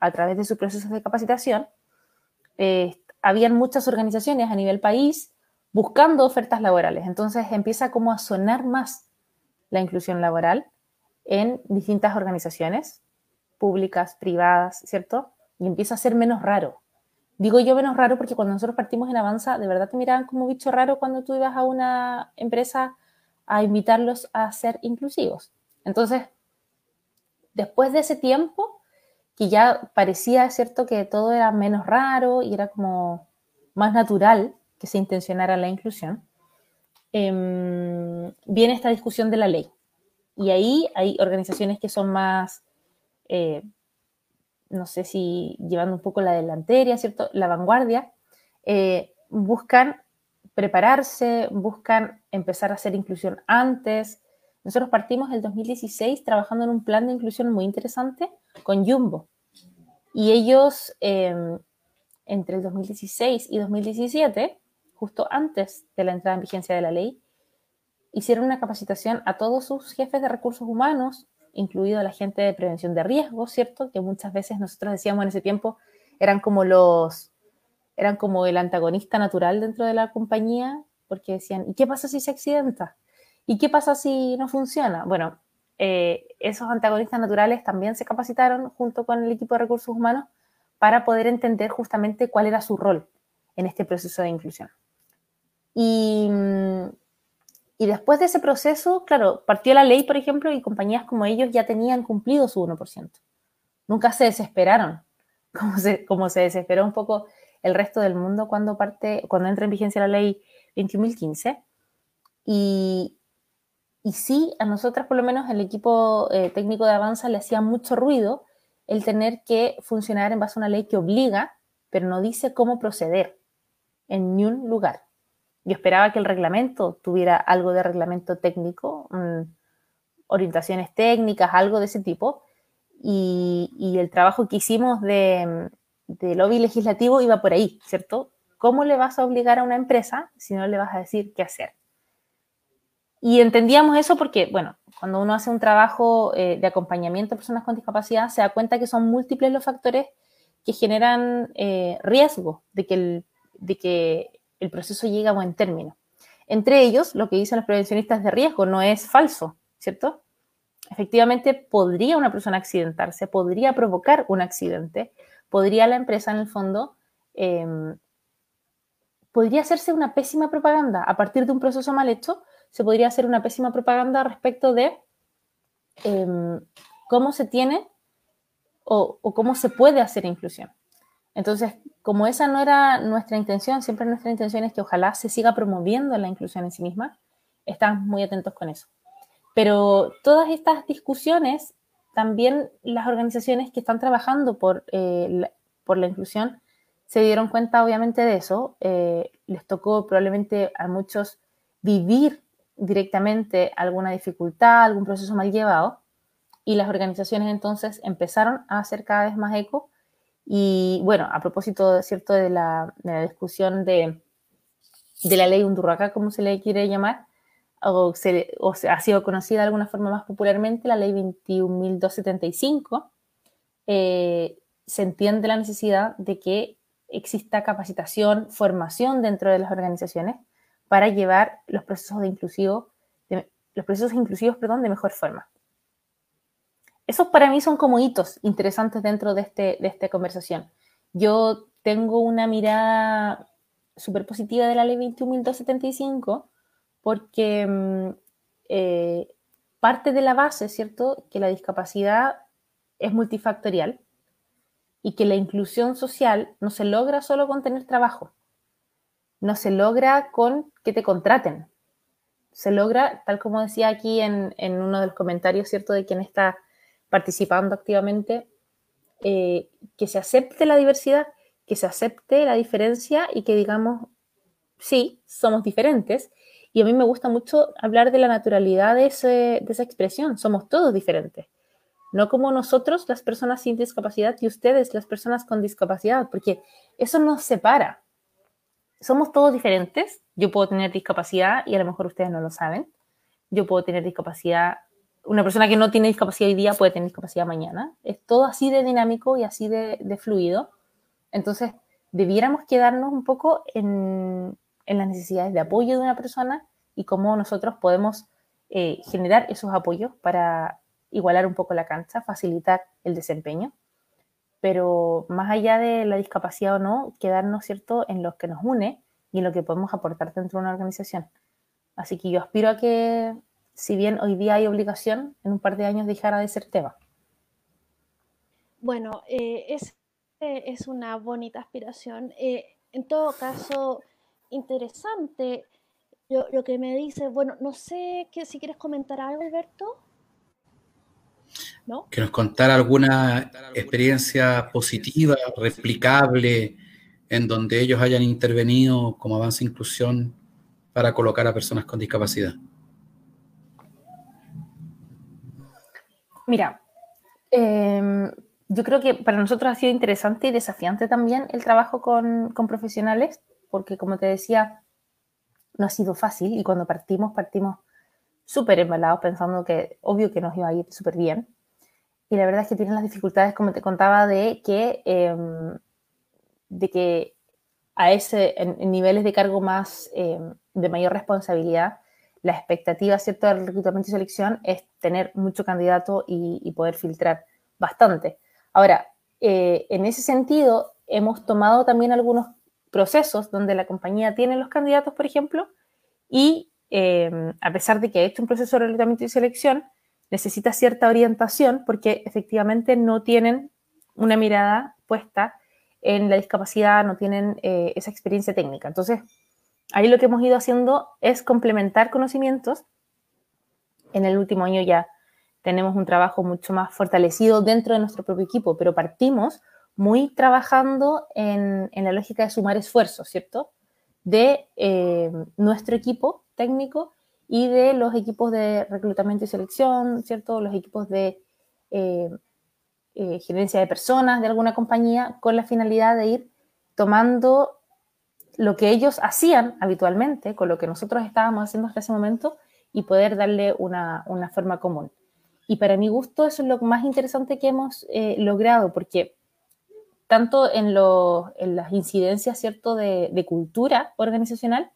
a través de sus procesos de capacitación, eh, habían muchas organizaciones a nivel país buscando ofertas laborales. Entonces empieza como a sonar más la inclusión laboral en distintas organizaciones públicas, privadas, ¿cierto? Y empieza a ser menos raro. Digo yo menos raro porque cuando nosotros partimos en Avanza, de verdad te miraban como bicho raro cuando tú ibas a una empresa a invitarlos a ser inclusivos. Entonces, después de ese tiempo, que ya parecía, ¿cierto?, que todo era menos raro y era como más natural que se intencionara la inclusión. em, viene esta discusión de la ley. Y ahí hay organizaciones que son más, eh, no sé si llevando un poco la delantera, ¿cierto? La vanguardia, eh, buscan prepararse, buscan empezar a hacer inclusión antes. Nosotros partimos el 2016 trabajando en un plan de inclusión muy interesante con Jumbo. Y ellos, em, entre el 2016 y 2017, justo antes de la entrada en vigencia de la ley, hicieron una capacitación a todos sus jefes de recursos humanos, incluido la gente de prevención de riesgos, ¿cierto? Que muchas veces nosotros decíamos en ese tiempo eran como los, eran como el antagonista natural dentro de la compañía, porque decían, ¿y qué pasa si se accidenta? ¿Y qué pasa si no funciona? Bueno, eh, esos antagonistas naturales también se capacitaron junto con el equipo de recursos humanos para poder entender justamente cuál era su rol en este proceso de inclusión. Y, y después de ese proceso, claro, partió la ley, por ejemplo, y compañías como ellos ya tenían cumplido su 1%. Nunca se desesperaron, como se, como se desesperó un poco el resto del mundo cuando, parte, cuando entra en vigencia la ley 21.015. Y, y sí, a nosotras, por lo menos el equipo eh, técnico de Avanza, le hacía mucho ruido el tener que funcionar en base a una ley que obliga, pero no dice cómo proceder en ningún lugar. Yo esperaba que el reglamento tuviera algo de reglamento técnico, orientaciones técnicas, algo de ese tipo, y, el trabajo que hicimos de, de, lobby legislativo iba por ahí, ¿cierto? ¿Cómo le vas a obligar a una empresa si no le vas a decir qué hacer? Y entendíamos eso porque, bueno, cuando uno hace un trabajo eh, de acompañamiento a personas con discapacidad, se da cuenta que son múltiples los factores que generan eh, riesgo de que el proceso llega a buen término. Entre ellos, lo que dicen los prevencionistas de riesgo no es falso, ¿cierto? Efectivamente, podría una persona accidentarse, podría provocar un accidente, podría la empresa en el fondo, em, podría hacerse una pésima propaganda a partir de un proceso mal hecho, se podría hacer una pésima propaganda respecto de em, cómo se tiene o, o, cómo se puede hacer inclusión. Entonces, como esa no era nuestra intención, siempre nuestra intención es que ojalá se siga promoviendo la inclusión en sí misma, estamos muy atentos con eso. Pero todas estas discusiones, también las organizaciones que están trabajando por, eh, la, por la inclusión se dieron cuenta obviamente de eso. Eh, les tocó probablemente a muchos vivir directamente alguna dificultad, algún proceso mal llevado, y las organizaciones entonces empezaron a hacer cada vez más eco y bueno, a propósito, ¿cierto?, de la, de la discusión de, la ley Undurraca, como se le quiere llamar, o, se, o se, ha sido conocida de alguna forma más popularmente, la ley 21.275, eh, se entiende la necesidad de que exista capacitación, formación dentro de las organizaciones para llevar los procesos de inclusivo, los procesos inclusivos, perdón, de mejor forma esos para mí son como hitos interesantes dentro de, este, de esta conversación. Yo tengo una mirada súper positiva de la ley 21.275 porque mm, eh, parte de la base, ¿cierto?, que la discapacidad es multifactorial y que la inclusión social no se logra solo con tener trabajo, no se logra con que te contraten, se logra, tal como decía aquí en, en uno de los comentarios, ¿cierto?, de quien está participando activamente, eh, que se acepte la diversidad, que se acepte la diferencia y que digamos, sí, somos diferentes. Y a mí me gusta mucho hablar de la naturalidad de, de esa expresión, somos todos diferentes. No como nosotros, las personas sin discapacidad, y ustedes, las personas con discapacidad, porque eso nos separa. Somos todos diferentes. Yo puedo tener discapacidad y a lo mejor ustedes no lo saben. Yo puedo tener discapacidad una persona que no tiene discapacidad hoy día puede tener discapacidad mañana. Es todo así de dinámico y así de, fluido. Entonces, debiéramos quedarnos un poco en, las necesidades de apoyo de una persona y cómo nosotros podemos eh, generar esos apoyos para igualar un poco la cancha, facilitar el desempeño. Pero más allá de la discapacidad o no, quedarnos, ¿cierto?, en lo que nos une y en lo que podemos aportar dentro de una organización. Así que yo aspiro a que si bien hoy día hay obligación, en un par de años dejará de ser tema. Bueno, eh, es, es una bonita aspiración. Eh, en todo caso, interesante lo, que me dice, bueno, no sé que, si quieres comentar algo, Alberto. ¿No? Que nos contara alguna experiencia positiva, replicable, en donde ellos hayan intervenido como avance inclusión para colocar a personas con discapacidad. Mira, em, yo creo que para nosotros ha sido interesante y desafiante también el trabajo con, con profesionales, porque como te decía, no ha sido fácil y cuando partimos, partimos súper embalados pensando que obvio que nos iba a ir súper bien. Y la verdad es que tienen las dificultades, como te contaba, de que, em, de que a ese, en, niveles de cargo más, em, de mayor responsabilidad, la expectativa, ¿cierto?, del reclutamiento y selección es tener mucho candidato y, poder filtrar bastante. Ahora, eh, en ese sentido, hemos tomado también algunos procesos donde la compañía tiene los candidatos, por ejemplo, y em, a pesar de que ha hecho un proceso de reclutamiento y selección, necesita cierta orientación porque efectivamente no tienen una mirada puesta en la discapacidad, no tienen eh, esa experiencia técnica. Entonces, ahí lo que hemos ido haciendo es complementar conocimientos. En el último año ya tenemos un trabajo mucho más fortalecido dentro de nuestro propio equipo, pero partimos muy trabajando en, la lógica de sumar esfuerzos, ¿cierto? De eh, nuestro equipo técnico y de los equipos de reclutamiento y selección, ¿cierto? Los equipos de eh, eh, gerencia de personas de alguna compañía con la finalidad de ir tomando lo que ellos hacían habitualmente con lo que nosotros estábamos haciendo hasta ese momento y poder darle una, forma común. Y para mi gusto eso es lo más interesante que hemos logrado, porque tanto en, las incidencias, ¿cierto?, de, cultura organizacional,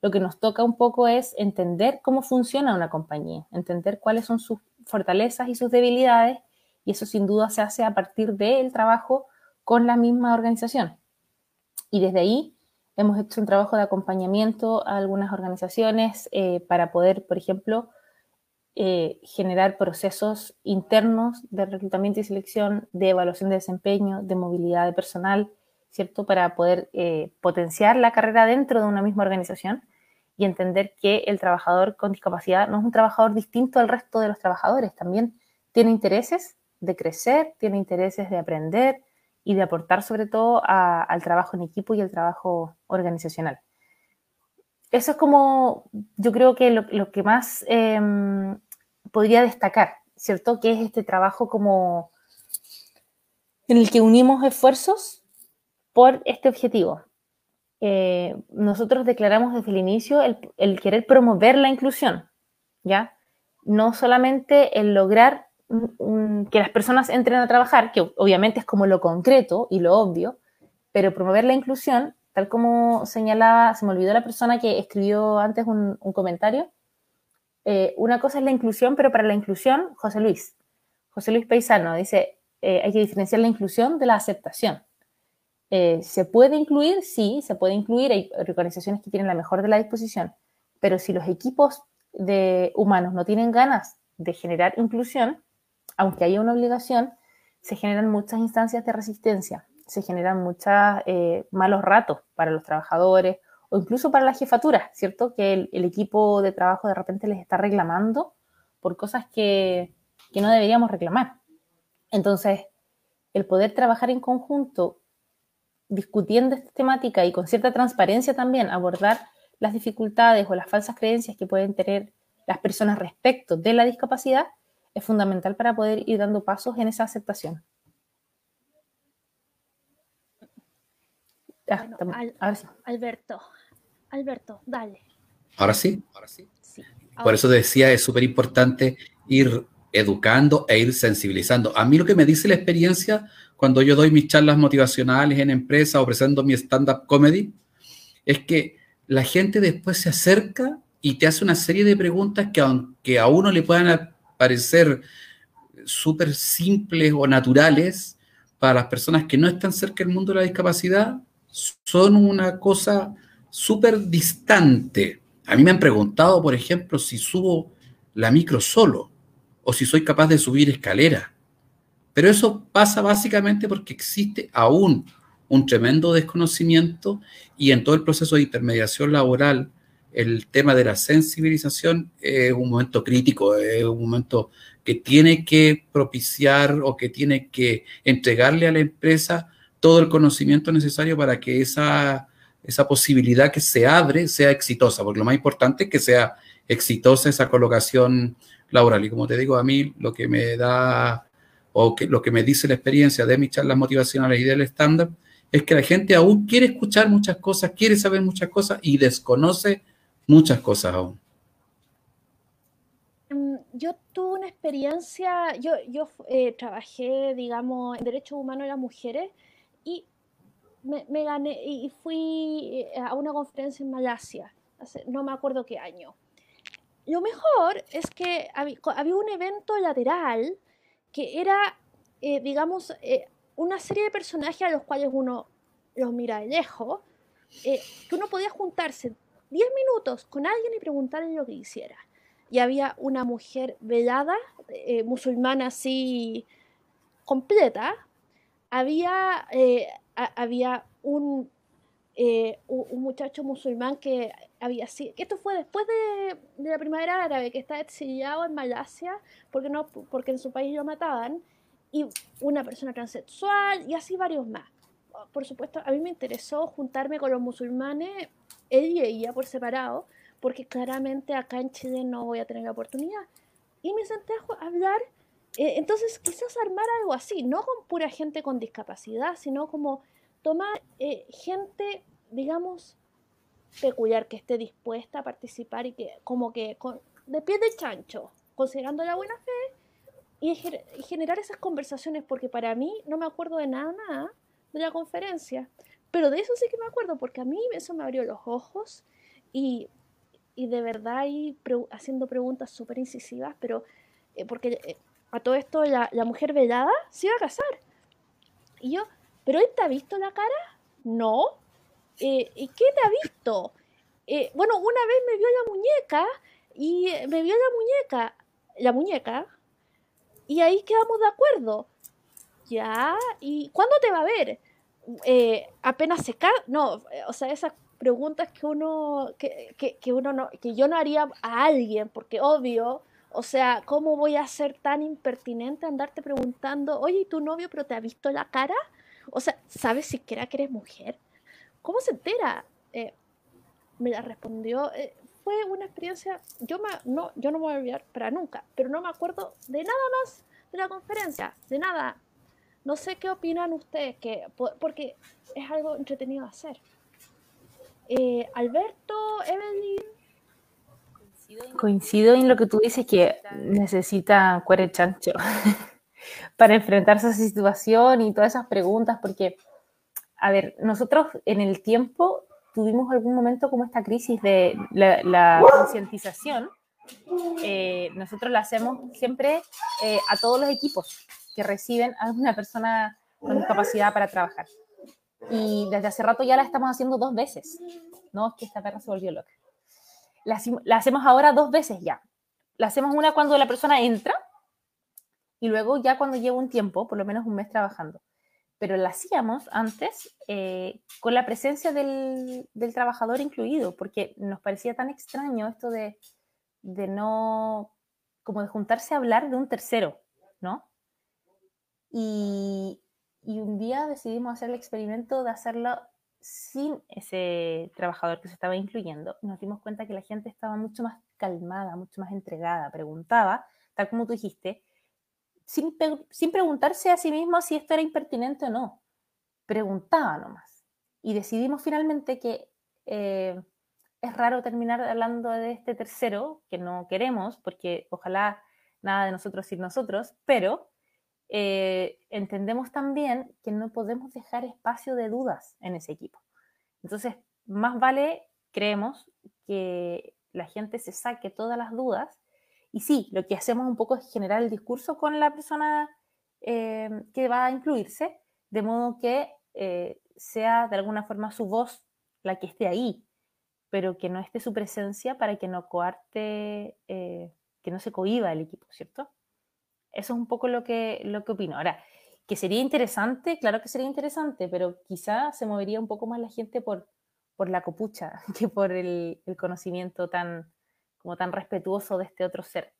lo que nos toca un poco es entender cómo funciona una compañía, entender cuáles son sus fortalezas y sus debilidades, y eso sin duda se hace a partir del trabajo con la misma organización. Y desde ahí hemos hecho un trabajo de acompañamiento a algunas organizaciones eh, para poder, por ejemplo, eh, generar procesos internos de reclutamiento y selección, de evaluación de desempeño, de movilidad de personal, ¿cierto? Para poder eh, potenciar la carrera dentro de una misma organización y entender que el trabajador con discapacidad no es un trabajador distinto al resto de los trabajadores, también tiene intereses de crecer, tiene intereses de aprender y de aportar sobre todo al trabajo en equipo y al trabajo organizacional eso es como, yo creo que lo, que más em, podría destacar, ¿cierto? Que es este trabajo como en el que unimos esfuerzos por este objetivo. Eh, nosotros declaramos desde el inicio el, querer promover la inclusión, ¿ya? No solamente el lograr que las personas entren a trabajar, que obviamente es como lo concreto y lo obvio, pero promover la inclusión tal como señalaba, se me olvidó la persona que escribió antes un, comentario, eh, una cosa es la inclusión, pero para la inclusión, José Luis, José Luis Paisano dice, eh, hay que diferenciar la inclusión de la aceptación. Eh, ¿Se puede incluir? Sí, se puede incluir, hay organizaciones que tienen la mejor de la disposición, pero si los equipos de humanos no tienen ganas de generar inclusión, aunque haya una obligación, se generan muchas instancias de resistencia se generan muchos eh, malos ratos para los trabajadores o incluso para la jefatura, ¿cierto? Que el, equipo de trabajo de repente les está reclamando por cosas que, que no deberíamos reclamar. Entonces, el poder trabajar en conjunto discutiendo esta temática y con cierta transparencia también abordar las dificultades o las falsas creencias que pueden tener las personas respecto de la discapacidad es fundamental para poder ir dando pasos en esa aceptación. Alberto, Alberto, dale. Ahora sí, ahora sí. Por eso decía, es súper importante ir educando e ir sensibilizando. A mí lo que me dice la experiencia cuando yo doy mis charlas motivacionales en empresa o presento mi stand-up comedy, es que la gente después se acerca y te hace una serie de preguntas que aunque a uno le puedan parecer súper simples o naturales, para las personas que no están cerca del mundo de la discapacidad, son una cosa súper distante. A mí me han preguntado, por ejemplo, si subo la micro solo o si soy capaz de subir escalera. Pero eso pasa básicamente porque existe aún un tremendo desconocimiento y en todo el proceso de intermediación laboral el tema de la sensibilización es un momento crítico, es un momento que tiene que propiciar o que tiene que entregarle a la empresa todo el conocimiento necesario para que esa, esa posibilidad que se abre sea exitosa, porque lo más importante es que sea exitosa esa colocación laboral. Y como te digo, a mí lo que me da o que, lo que me dice la experiencia de mis charlas motivacionales y del estándar es que la gente aún quiere escuchar muchas cosas, quiere saber muchas cosas y desconoce muchas cosas aún. Mm, yo tuve una experiencia, yo, yo eh, trabajé, digamos, en derechos humanos de las mujeres y me, gané y fui eh, a una conferencia en Malasia, no me acuerdo qué año. Lo mejor es que había, un evento lateral que era, eh, digamos, una serie de personajes a los cuales uno los mira de lejos, que uno podía juntarse 10 minutos con alguien y preguntarle lo que quisiera. Y había una mujer velada, eh, musulmana así completa. Había, eh, había un, eh, un, muchacho musulmán que había sido. Esto fue después de, de, la primavera árabe, que está exiliado en Malasia porque, no, porque en su país lo mataban. Y una persona transexual y así varios más. Por supuesto, a mí me interesó juntarme con los musulmanes él y ella por separado, porque claramente acá en Chile no voy a tener la oportunidad. Y me senté a hablar, eh, entonces quizás armar algo así, no con pura gente con discapacidad, sino como tomar eh, gente, digamos, peculiar, que esté dispuesta a participar y que como que con, de pie de chancho, considerando la buena fe, y, generar esas conversaciones, porque para mí no me acuerdo de nada, nada de la conferencia. Pero de eso sí que me acuerdo, porque a mí eso me abrió los ojos y, de verdad ahí haciendo preguntas súper incisivas, pero eh, porque eh, a todo esto la, mujer velada se iba a casar. Y yo, ¿pero él te ha visto la cara? No. Eh, ¿Y qué te ha visto? bueno, una vez me vio la muñeca y me vio la muñeca, la muñeca, y ahí quedamos de acuerdo. Ya, ¿y cuándo te va a ver? Eh, apenas se cae, no, eh, o sea, esas preguntas que uno, que, que, uno no, que yo no haría a alguien, porque obvio, o sea, ¿cómo voy a ser tan impertinente andarte preguntando, oye, ¿y tu novio pero te ha visto la cara? O sea, ¿sabes siquiera que eres mujer? ¿Cómo se entera? Eh, me la respondió, fue una experiencia, yo, me, no, yo no me voy a olvidar para nunca, pero no me acuerdo de nada más de la conferencia, de nada, no sé qué opinan ustedes, que, porque es algo entretenido de hacer. Eh, Alberto, Evelyn. Coincido en lo que tú dices, que necesita cuere chancho para enfrentarse a esa situación y todas esas preguntas, porque, a ver, nosotros en el tiempo tuvimos algún momento como esta crisis de la, concientización. Eh, nosotros la hacemos siempre eh, a todos los equipos que reciben a una persona con discapacidad para trabajar. Y desde hace rato ya la estamos haciendo dos veces. No, es que esta perra se volvió loca. La, hacemos ahora dos veces ya. La hacemos una cuando la persona entra y luego ya cuando lleva un tiempo, por lo menos un mes trabajando. Pero la hacíamos antes eh, con la presencia del, del, trabajador incluido, porque nos parecía tan extraño esto de, de no, como de juntarse a hablar de un tercero, ¿no? Y, un día decidimos hacer el experimento de hacerlo sin ese trabajador que se estaba incluyendo. Nos dimos cuenta que la gente estaba mucho más calmada, mucho más entregada, preguntaba, tal como tú dijiste, sin, preguntarse a sí mismo si esto era impertinente o no. Preguntaba nomás. Y decidimos finalmente que eh, es raro terminar hablando de este tercero, que no queremos, porque ojalá nada de nosotros sin nosotros, pero eh, entendemos también que no podemos dejar espacio de dudas en ese equipo. Entonces, más vale, creemos, que la gente se saque todas las dudas. Y sí, lo que hacemos un poco es generar el discurso con la persona eh, que va a incluirse, de modo que eh, sea de alguna forma su voz la que esté ahí, pero que no esté su presencia para que no coarte, que no se cohiba el equipo, ¿cierto? Eso es un poco lo que, lo que opino. Ahora, que sería interesante, claro que sería interesante, pero quizá se movería un poco más la gente por, por la copucha que por el, conocimiento tan, como tan respetuoso de este otro ser.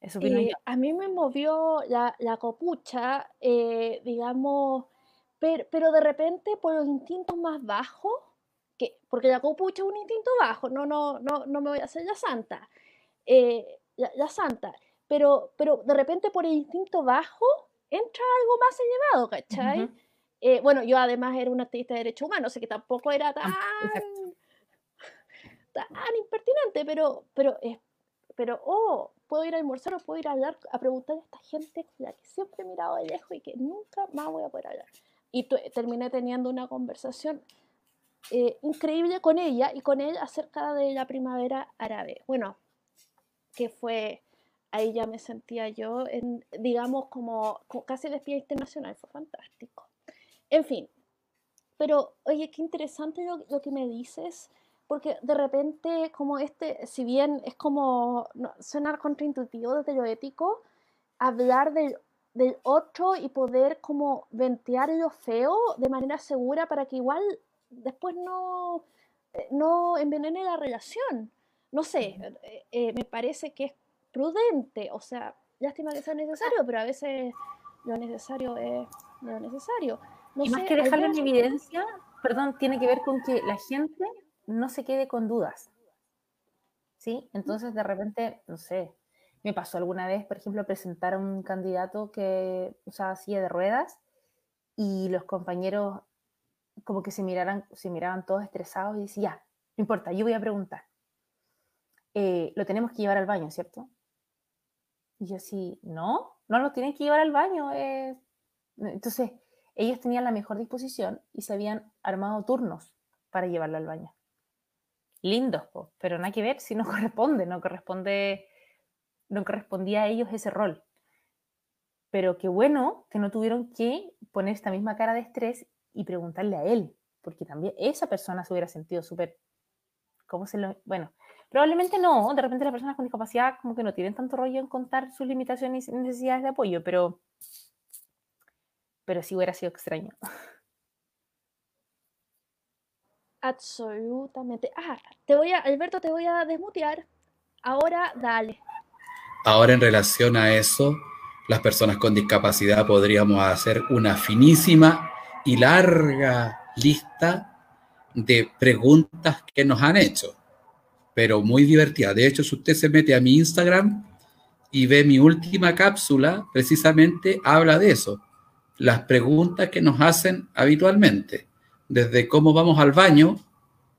Eso eh, A mí me movió la, copucha, eh, digamos, pero, de repente por los instintos más bajos, que, porque la copucha es un instinto bajo, no, no, no, no me voy a hacer la santa, eh, la, santa, pero, pero de repente por el instinto bajo entra algo más elevado, ¿cachai? Eh, bueno, yo además era una activista de derechos humanos, sé que tampoco era tan, tan impertinente, pero, pero, pero, oh, puedo ir a almorzar o puedo ir a hablar, a preguntarle a esta gente la que siempre he mirado de lejos y que nunca más voy a poder hablar. Y terminé teniendo una conversación eh, increíble con ella y con él acerca de la primavera árabe. Bueno, que fue, ahí ya me sentía yo, en, digamos, como, casi de pie internacional, fue fantástico. En fin, pero oye, qué interesante lo, que me dices, porque de repente como este, si bien es como, no, suena contraintuitivo desde lo ético, hablar del, del otro y poder como ventear lo feo de manera segura para que igual después no, eh, no envenene la relación. No sé, eh, eh, me parece que es prudente, o sea, lástima que sea necesario, pero a veces lo necesario es lo necesario. y más que dejarlo en evidencia, perdón, tiene que ver con que la gente no se quede con dudas. ¿Sí? Entonces, de repente, no sé, me pasó alguna vez, por ejemplo, presentar a un candidato que usaba silla de ruedas y los compañeros como que se miraran, se miraban todos estresados y decían, ya, no importa, yo voy a preguntar. Eh, lo tenemos que llevar al baño, ¿cierto? Y yo así, no, no lo tienen que llevar al baño. Entonces, ellos tenían la mejor disposición y se habían armado turnos para llevarlo al baño. Lindos, pero nada que ver si no corresponde, no corresponde, no correspondía a ellos ese rol. Pero qué bueno que no tuvieron que poner esta misma cara de estrés y preguntarle a él, porque también esa persona se hubiera sentido súper, ¿cómo se lo...? Bueno, probablemente no, de repente las personas con discapacidad como que no tienen tanto rollo en contar sus limitaciones y necesidades de apoyo, pero, pero sí hubiera sido extraño. Absolutamente. Ah, te voy a, Alberto, te voy a desmutear. Ahora dale. Ahora en relación a eso, las personas con discapacidad podríamos hacer una finísima y larga lista de preguntas que nos han hecho, pero muy divertida. De hecho, si usted se mete a mi Instagram y ve mi última cápsula, precisamente habla de eso, las preguntas que nos hacen habitualmente, desde cómo vamos al baño,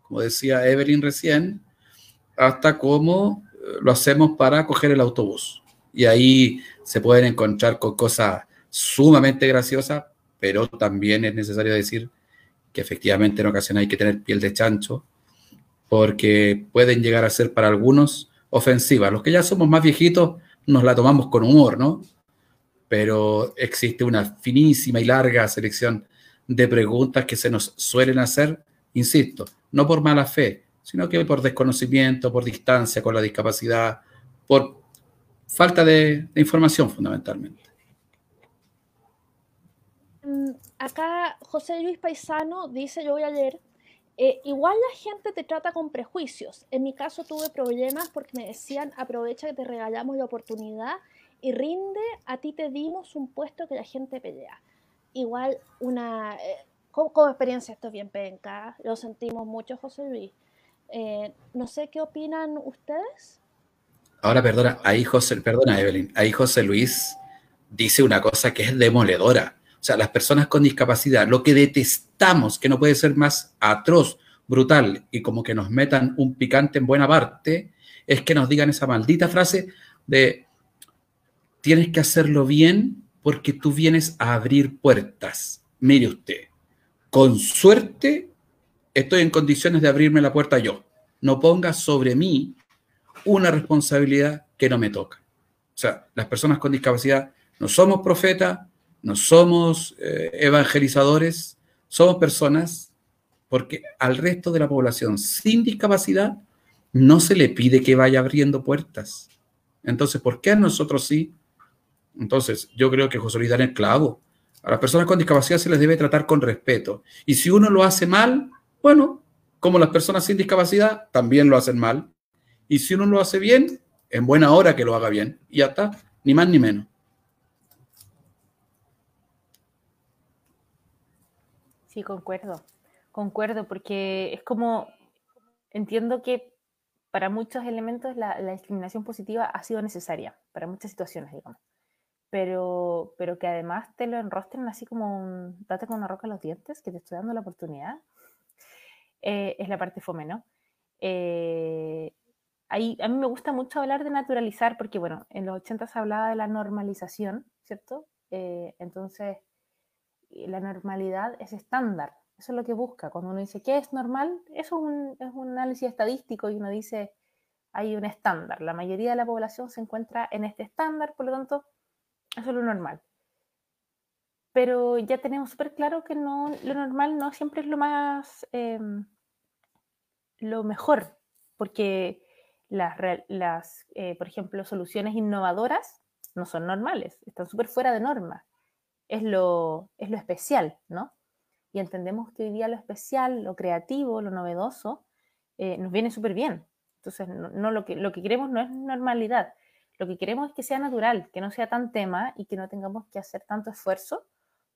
como decía Evelyn recién, hasta cómo eh, lo hacemos para coger el autobús. Y ahí se pueden encontrar con cosas sumamente graciosas, pero también es necesario decir que efectivamente en ocasiones hay que tener piel de chancho, porque pueden llegar a ser para algunos ofensivas. Los que ya somos más viejitos nos la tomamos con humor, ¿no? Pero existe una finísima y larga selección de preguntas que se nos suelen hacer, insisto, no por mala fe, sino que por desconocimiento, por distancia con la discapacidad, por falta de, información fundamentalmente. acá José Luis Paisano dice, yo voy a leer, eh, igual la gente te trata con prejuicios. En mi caso tuve problemas porque me decían, aprovecha que te regalamos la oportunidad y rinde, a ti te dimos un puesto que la gente pelea. Igual una... Eh, como, experiencia esto es bien penca, lo sentimos mucho José Luis. Eh, no sé qué opinan ustedes. Ahora, perdona, ahí José, perdona Evelyn, ahí José Luis dice una cosa que es demoledora sea, las personas con discapacidad, lo que detestamos, que no puede ser más atroz, brutal y como que nos metan un picante en buena parte, es que nos digan esa maldita frase de tienes que hacerlo bien porque tú vienes a abrir puertas. Mire usted, con suerte estoy en condiciones de abrirme la puerta yo. No ponga sobre mí una responsabilidad que no me toca. O sea, las personas con discapacidad no somos profetas, no somos eh, evangelizadores, somos personas porque al resto de la población sin discapacidad no se le pide que vaya abriendo puertas. Entonces, ¿por qué a nosotros sí? Entonces, yo creo que José Luis da el clavo. A las personas con discapacidad se les debe tratar con respeto. Y si uno lo hace mal, bueno, como las personas sin discapacidad también lo hacen mal. Y si uno lo hace bien, en buena hora que lo haga bien. Y ya está, ni más ni menos. Sí, concuerdo. Concuerdo, porque es como, entiendo que para muchos elementos la, discriminación positiva ha sido necesaria, para muchas situaciones, digamos. Pero, pero que además te lo enrostren así como un, date con una roca en los dientes, que te estoy dando la oportunidad, eh, es la parte fome, ¿no? Eh, ahí, a mí me gusta mucho hablar de naturalizar, porque bueno, en los 80 se hablaba de la normalización, ¿cierto? Eh, entonces, la normalidad es estándar, eso es lo que busca. Cuando uno dice, ¿qué es normal? Eso es un, es un análisis estadístico y uno dice, hay un estándar. La mayoría de la población se encuentra en este estándar, por lo tanto, eso es lo normal. Pero ya tenemos súper claro que no, lo normal no siempre es lo más, em, lo mejor, porque las, las eh, por ejemplo, soluciones innovadoras no son normales, están súper fuera de norma. Es lo, es lo especial, ¿no? y entendemos que hoy día lo especial, lo creativo, lo novedoso, eh, nos viene súper bien. Entonces, no, lo, que, lo que queremos no es normalidad, lo que queremos es que sea natural, que no sea tan tema y que no tengamos que hacer tanto esfuerzo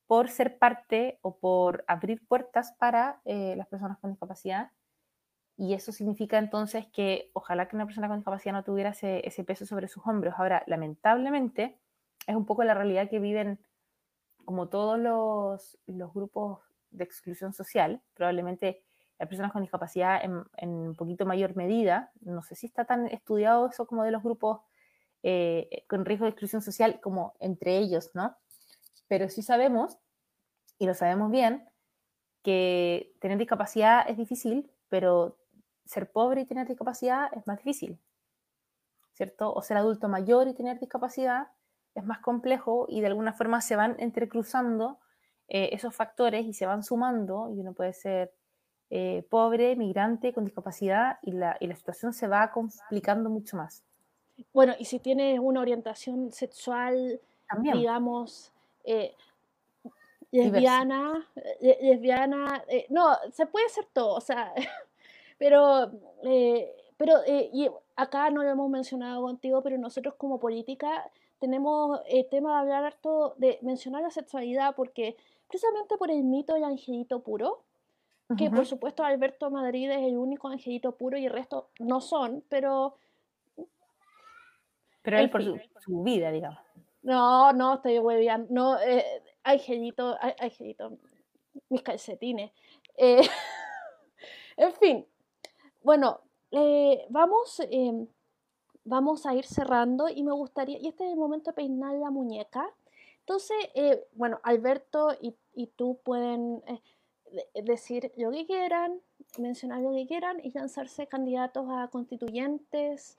por ser parte o por abrir puertas para eh, las personas con discapacidad. Y eso significa entonces que ojalá que una persona con discapacidad no tuviera ese peso sobre sus hombros. Ahora, lamentablemente, es un poco la realidad que viven como todos los, grupos de exclusión social, probablemente las personas con discapacidad en, un poquito mayor medida, no sé si está tan estudiado eso como de los grupos eh, con riesgo de exclusión social como entre ellos, ¿no? Pero sí sabemos, y lo sabemos bien, que tener discapacidad es difícil, pero ser pobre y tener discapacidad es más difícil, ¿cierto? O ser adulto mayor y tener discapacidad es más complejo y de alguna forma se van entrecruzando eh, esos factores y se van sumando y uno puede ser eh, pobre, migrante, con discapacidad y la, y la situación se va complicando mucho más. Bueno, y si tienes una orientación sexual, digamos, eh, lesbiana, lesbiana, no, se puede ser todo, o sea, pero, pero y acá no lo hemos mencionado contigo, pero nosotros como política tenemos el tema de hablar harto de mencionar la sexualidad porque precisamente por el mito del angelito puro, que por supuesto Alberto Madrid es el único angelito puro y el resto no son, pero... Pero él por su, vida, digamos. No, no, estoy hueviando. No, eh, angelito, angelito, mis calcetines. Eh, en fin, bueno, eh, vamos, em, vamos a ir cerrando y me gustaría, y este es el momento de peinar la muñeca. Entonces, eh, bueno, Alberto y, tú pueden eh, decir lo que quieran, mencionar lo que quieran y lanzarse candidatos a constituyentes,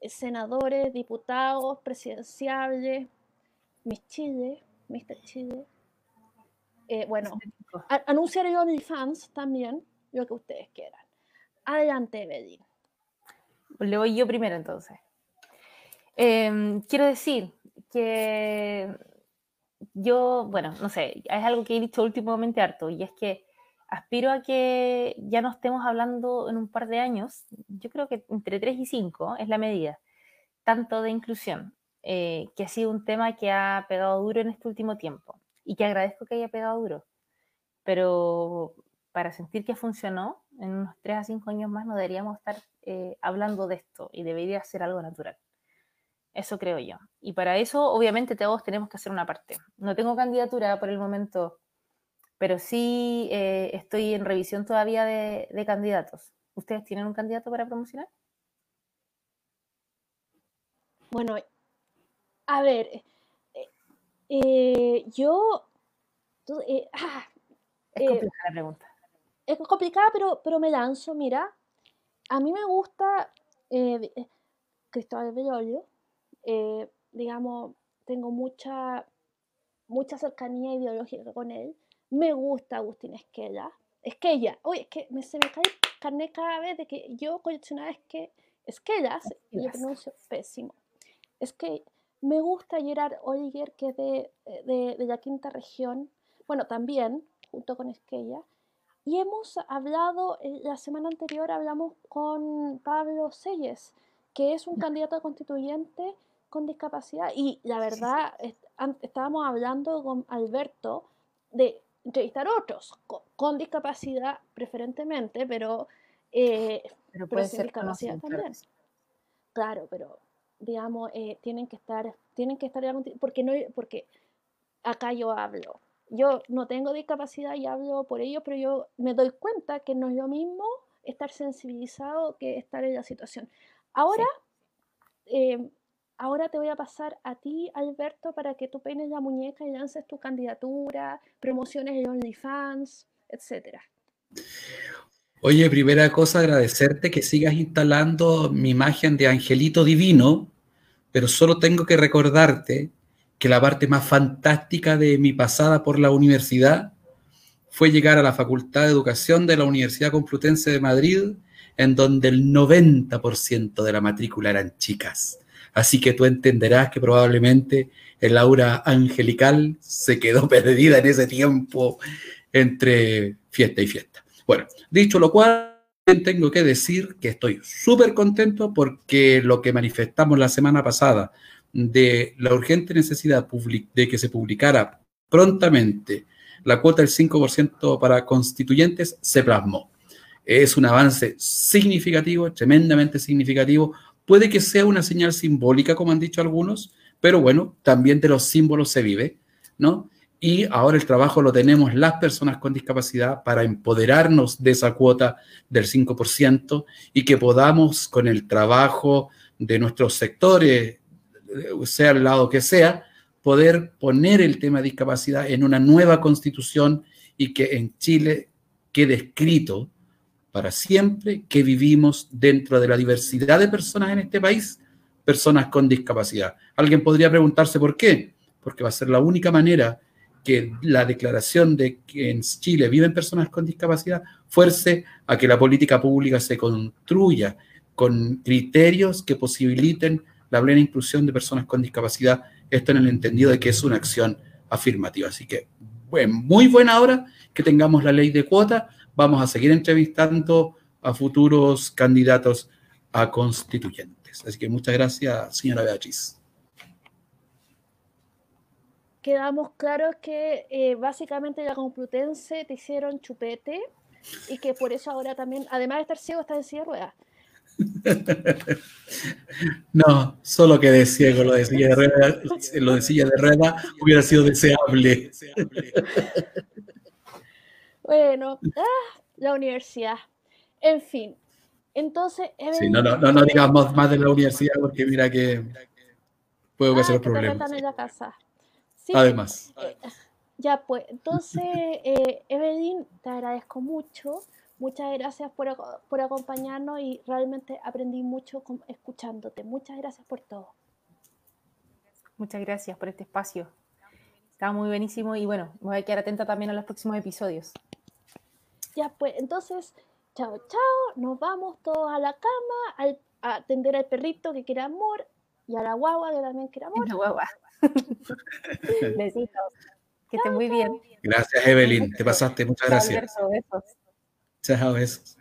eh, senadores, diputados, presidenciables, Miss Chile, Mr. Chile. bueno, anunciar el OnlyFans también, lo que ustedes quieran. Adelante, Bedin. Le voy yo primero entonces. Em, quiero decir que yo, bueno, no sé, es algo que he dicho últimamente harto, y es que aspiro a que ya no estemos hablando en un par de años, yo creo que entre 3 y 5 es la medida, tanto de inclusión, eh, que ha sido un tema que ha pegado duro en este último tiempo, y que agradezco que haya pegado duro, pero para sentir que funcionó, en unos 3 a 5 años más no deberíamos estar eh, hablando de esto, y debería ser algo natural. Eso creo yo. Y para eso, obviamente, todos tenemos que hacer una parte. No tengo candidatura por el momento, pero sí eh, estoy en revisión todavía de, candidatos. ¿Ustedes tienen un candidato para promocionar? Bueno, a ver, eh, eh, yo... Ah, es complicada la pregunta. Es complicada, pero, pero me lanzo, mira. A mí me gusta Cristóbal Bellolio eh, digamos, tengo mucha, mucha cercanía ideológica con él. Me gusta Agustín Esquella. Esquella, oye, es que me, se me cae carne cada vez de que yo coleccionaba es que Esquellas, y yo pronuncio pésimo. Es que me gusta Gerard Oliger, que es de, de, de, la quinta región, bueno, también, junto con Esquella. Y hemos hablado, eh, la semana anterior hablamos con Pablo Selles, que es un candidato a constituyente con discapacidad. Y la verdad, estábamos hablando con Alberto de entrevistar otros con, discapacidad preferentemente, pero, eh, pero puede ser discapacidad también. Claro, pero digamos, eh, tienen que estar, tienen que estar, porque no, porque acá yo hablo yo no tengo discapacidad y hablo por ello, pero yo me doy cuenta que no es lo mismo estar sensibilizado que estar en la situación. Ahora, em, ahora te voy a pasar a ti, Alberto, para que tú peines la muñeca y lances tu candidatura, promociones de OnlyFans, etcétera. Oye, primera cosa, agradecerte que sigas instalando mi imagen de angelito divino, pero solo tengo que recordarte que la parte más fantástica de mi pasada por la universidad fue llegar a la Facultad de Educación de la Universidad Complutense de Madrid, en donde el 90% de la matrícula eran chicas. Así que tú entenderás que probablemente el aura angelical se quedó perdida en ese tiempo entre fiesta y fiesta. Bueno, dicho lo cual, tengo que decir que estoy súper contento porque lo que manifestamos la semana pasada de la urgente necesidad de que se publicara prontamente la cuota del 5% para constituyentes se plasmó. Es un avance significativo, tremendamente significativo. Puede que sea una señal simbólica, como han dicho algunos, pero bueno, también de los símbolos se vive, ¿no? Y ahora el trabajo lo tenemos las personas con discapacidad para empoderarnos de esa cuota del 5% y que podamos, con el trabajo de nuestros sectores sea el lado que sea, poder poner el tema de discapacidad en una nueva constitución y que en Chile quede escrito para siempre que vivimos dentro de la diversidad de personas en este país, personas con discapacidad. Alguien podría preguntarse por qué, porque va a ser la única manera que la declaración de que en Chile viven personas con discapacidad fuerce a que la política pública se construya con criterios que posibiliten la plena inclusión de personas con discapacidad, esto en el entendido de que es una acción afirmativa. Así que, bueno, muy buena hora que tengamos la ley de cuota. Vamos a seguir entrevistando a futuros candidatos a constituyentes. Así que muchas gracias, señora Beatriz. Quedamos claros que eh, básicamente la Complutense te hicieron chupete y que por eso ahora también, además de estar ciego, está en silla de ruedas. No, solo que de ciego, lo de silla de rueda, lo de silla de rueda hubiera sido deseable. Bueno, ah, la universidad. En fin, entonces... Sí, no, no, no, digamos más de la universidad porque mira que puedo que ah, problemas. En la casa. Además. Eh, ya pues, entonces, eh, Evelyn, te agradezco mucho. Muchas gracias por, por, acompañarnos y realmente aprendí mucho escuchándote. Muchas gracias por todo. Muchas gracias por este espacio. Estaba muy buenísimo y bueno, me voy a quedar atenta también a los próximos episodios. Ya, pues entonces, chao, chao, nos vamos todos a la cama a atender al perrito que quiere amor y a la guagua que también quiere amor. La guagua. Besitos. Que esté muy bien. Gracias, Evelyn. Te pasaste. Muchas gracias. Chao, besos.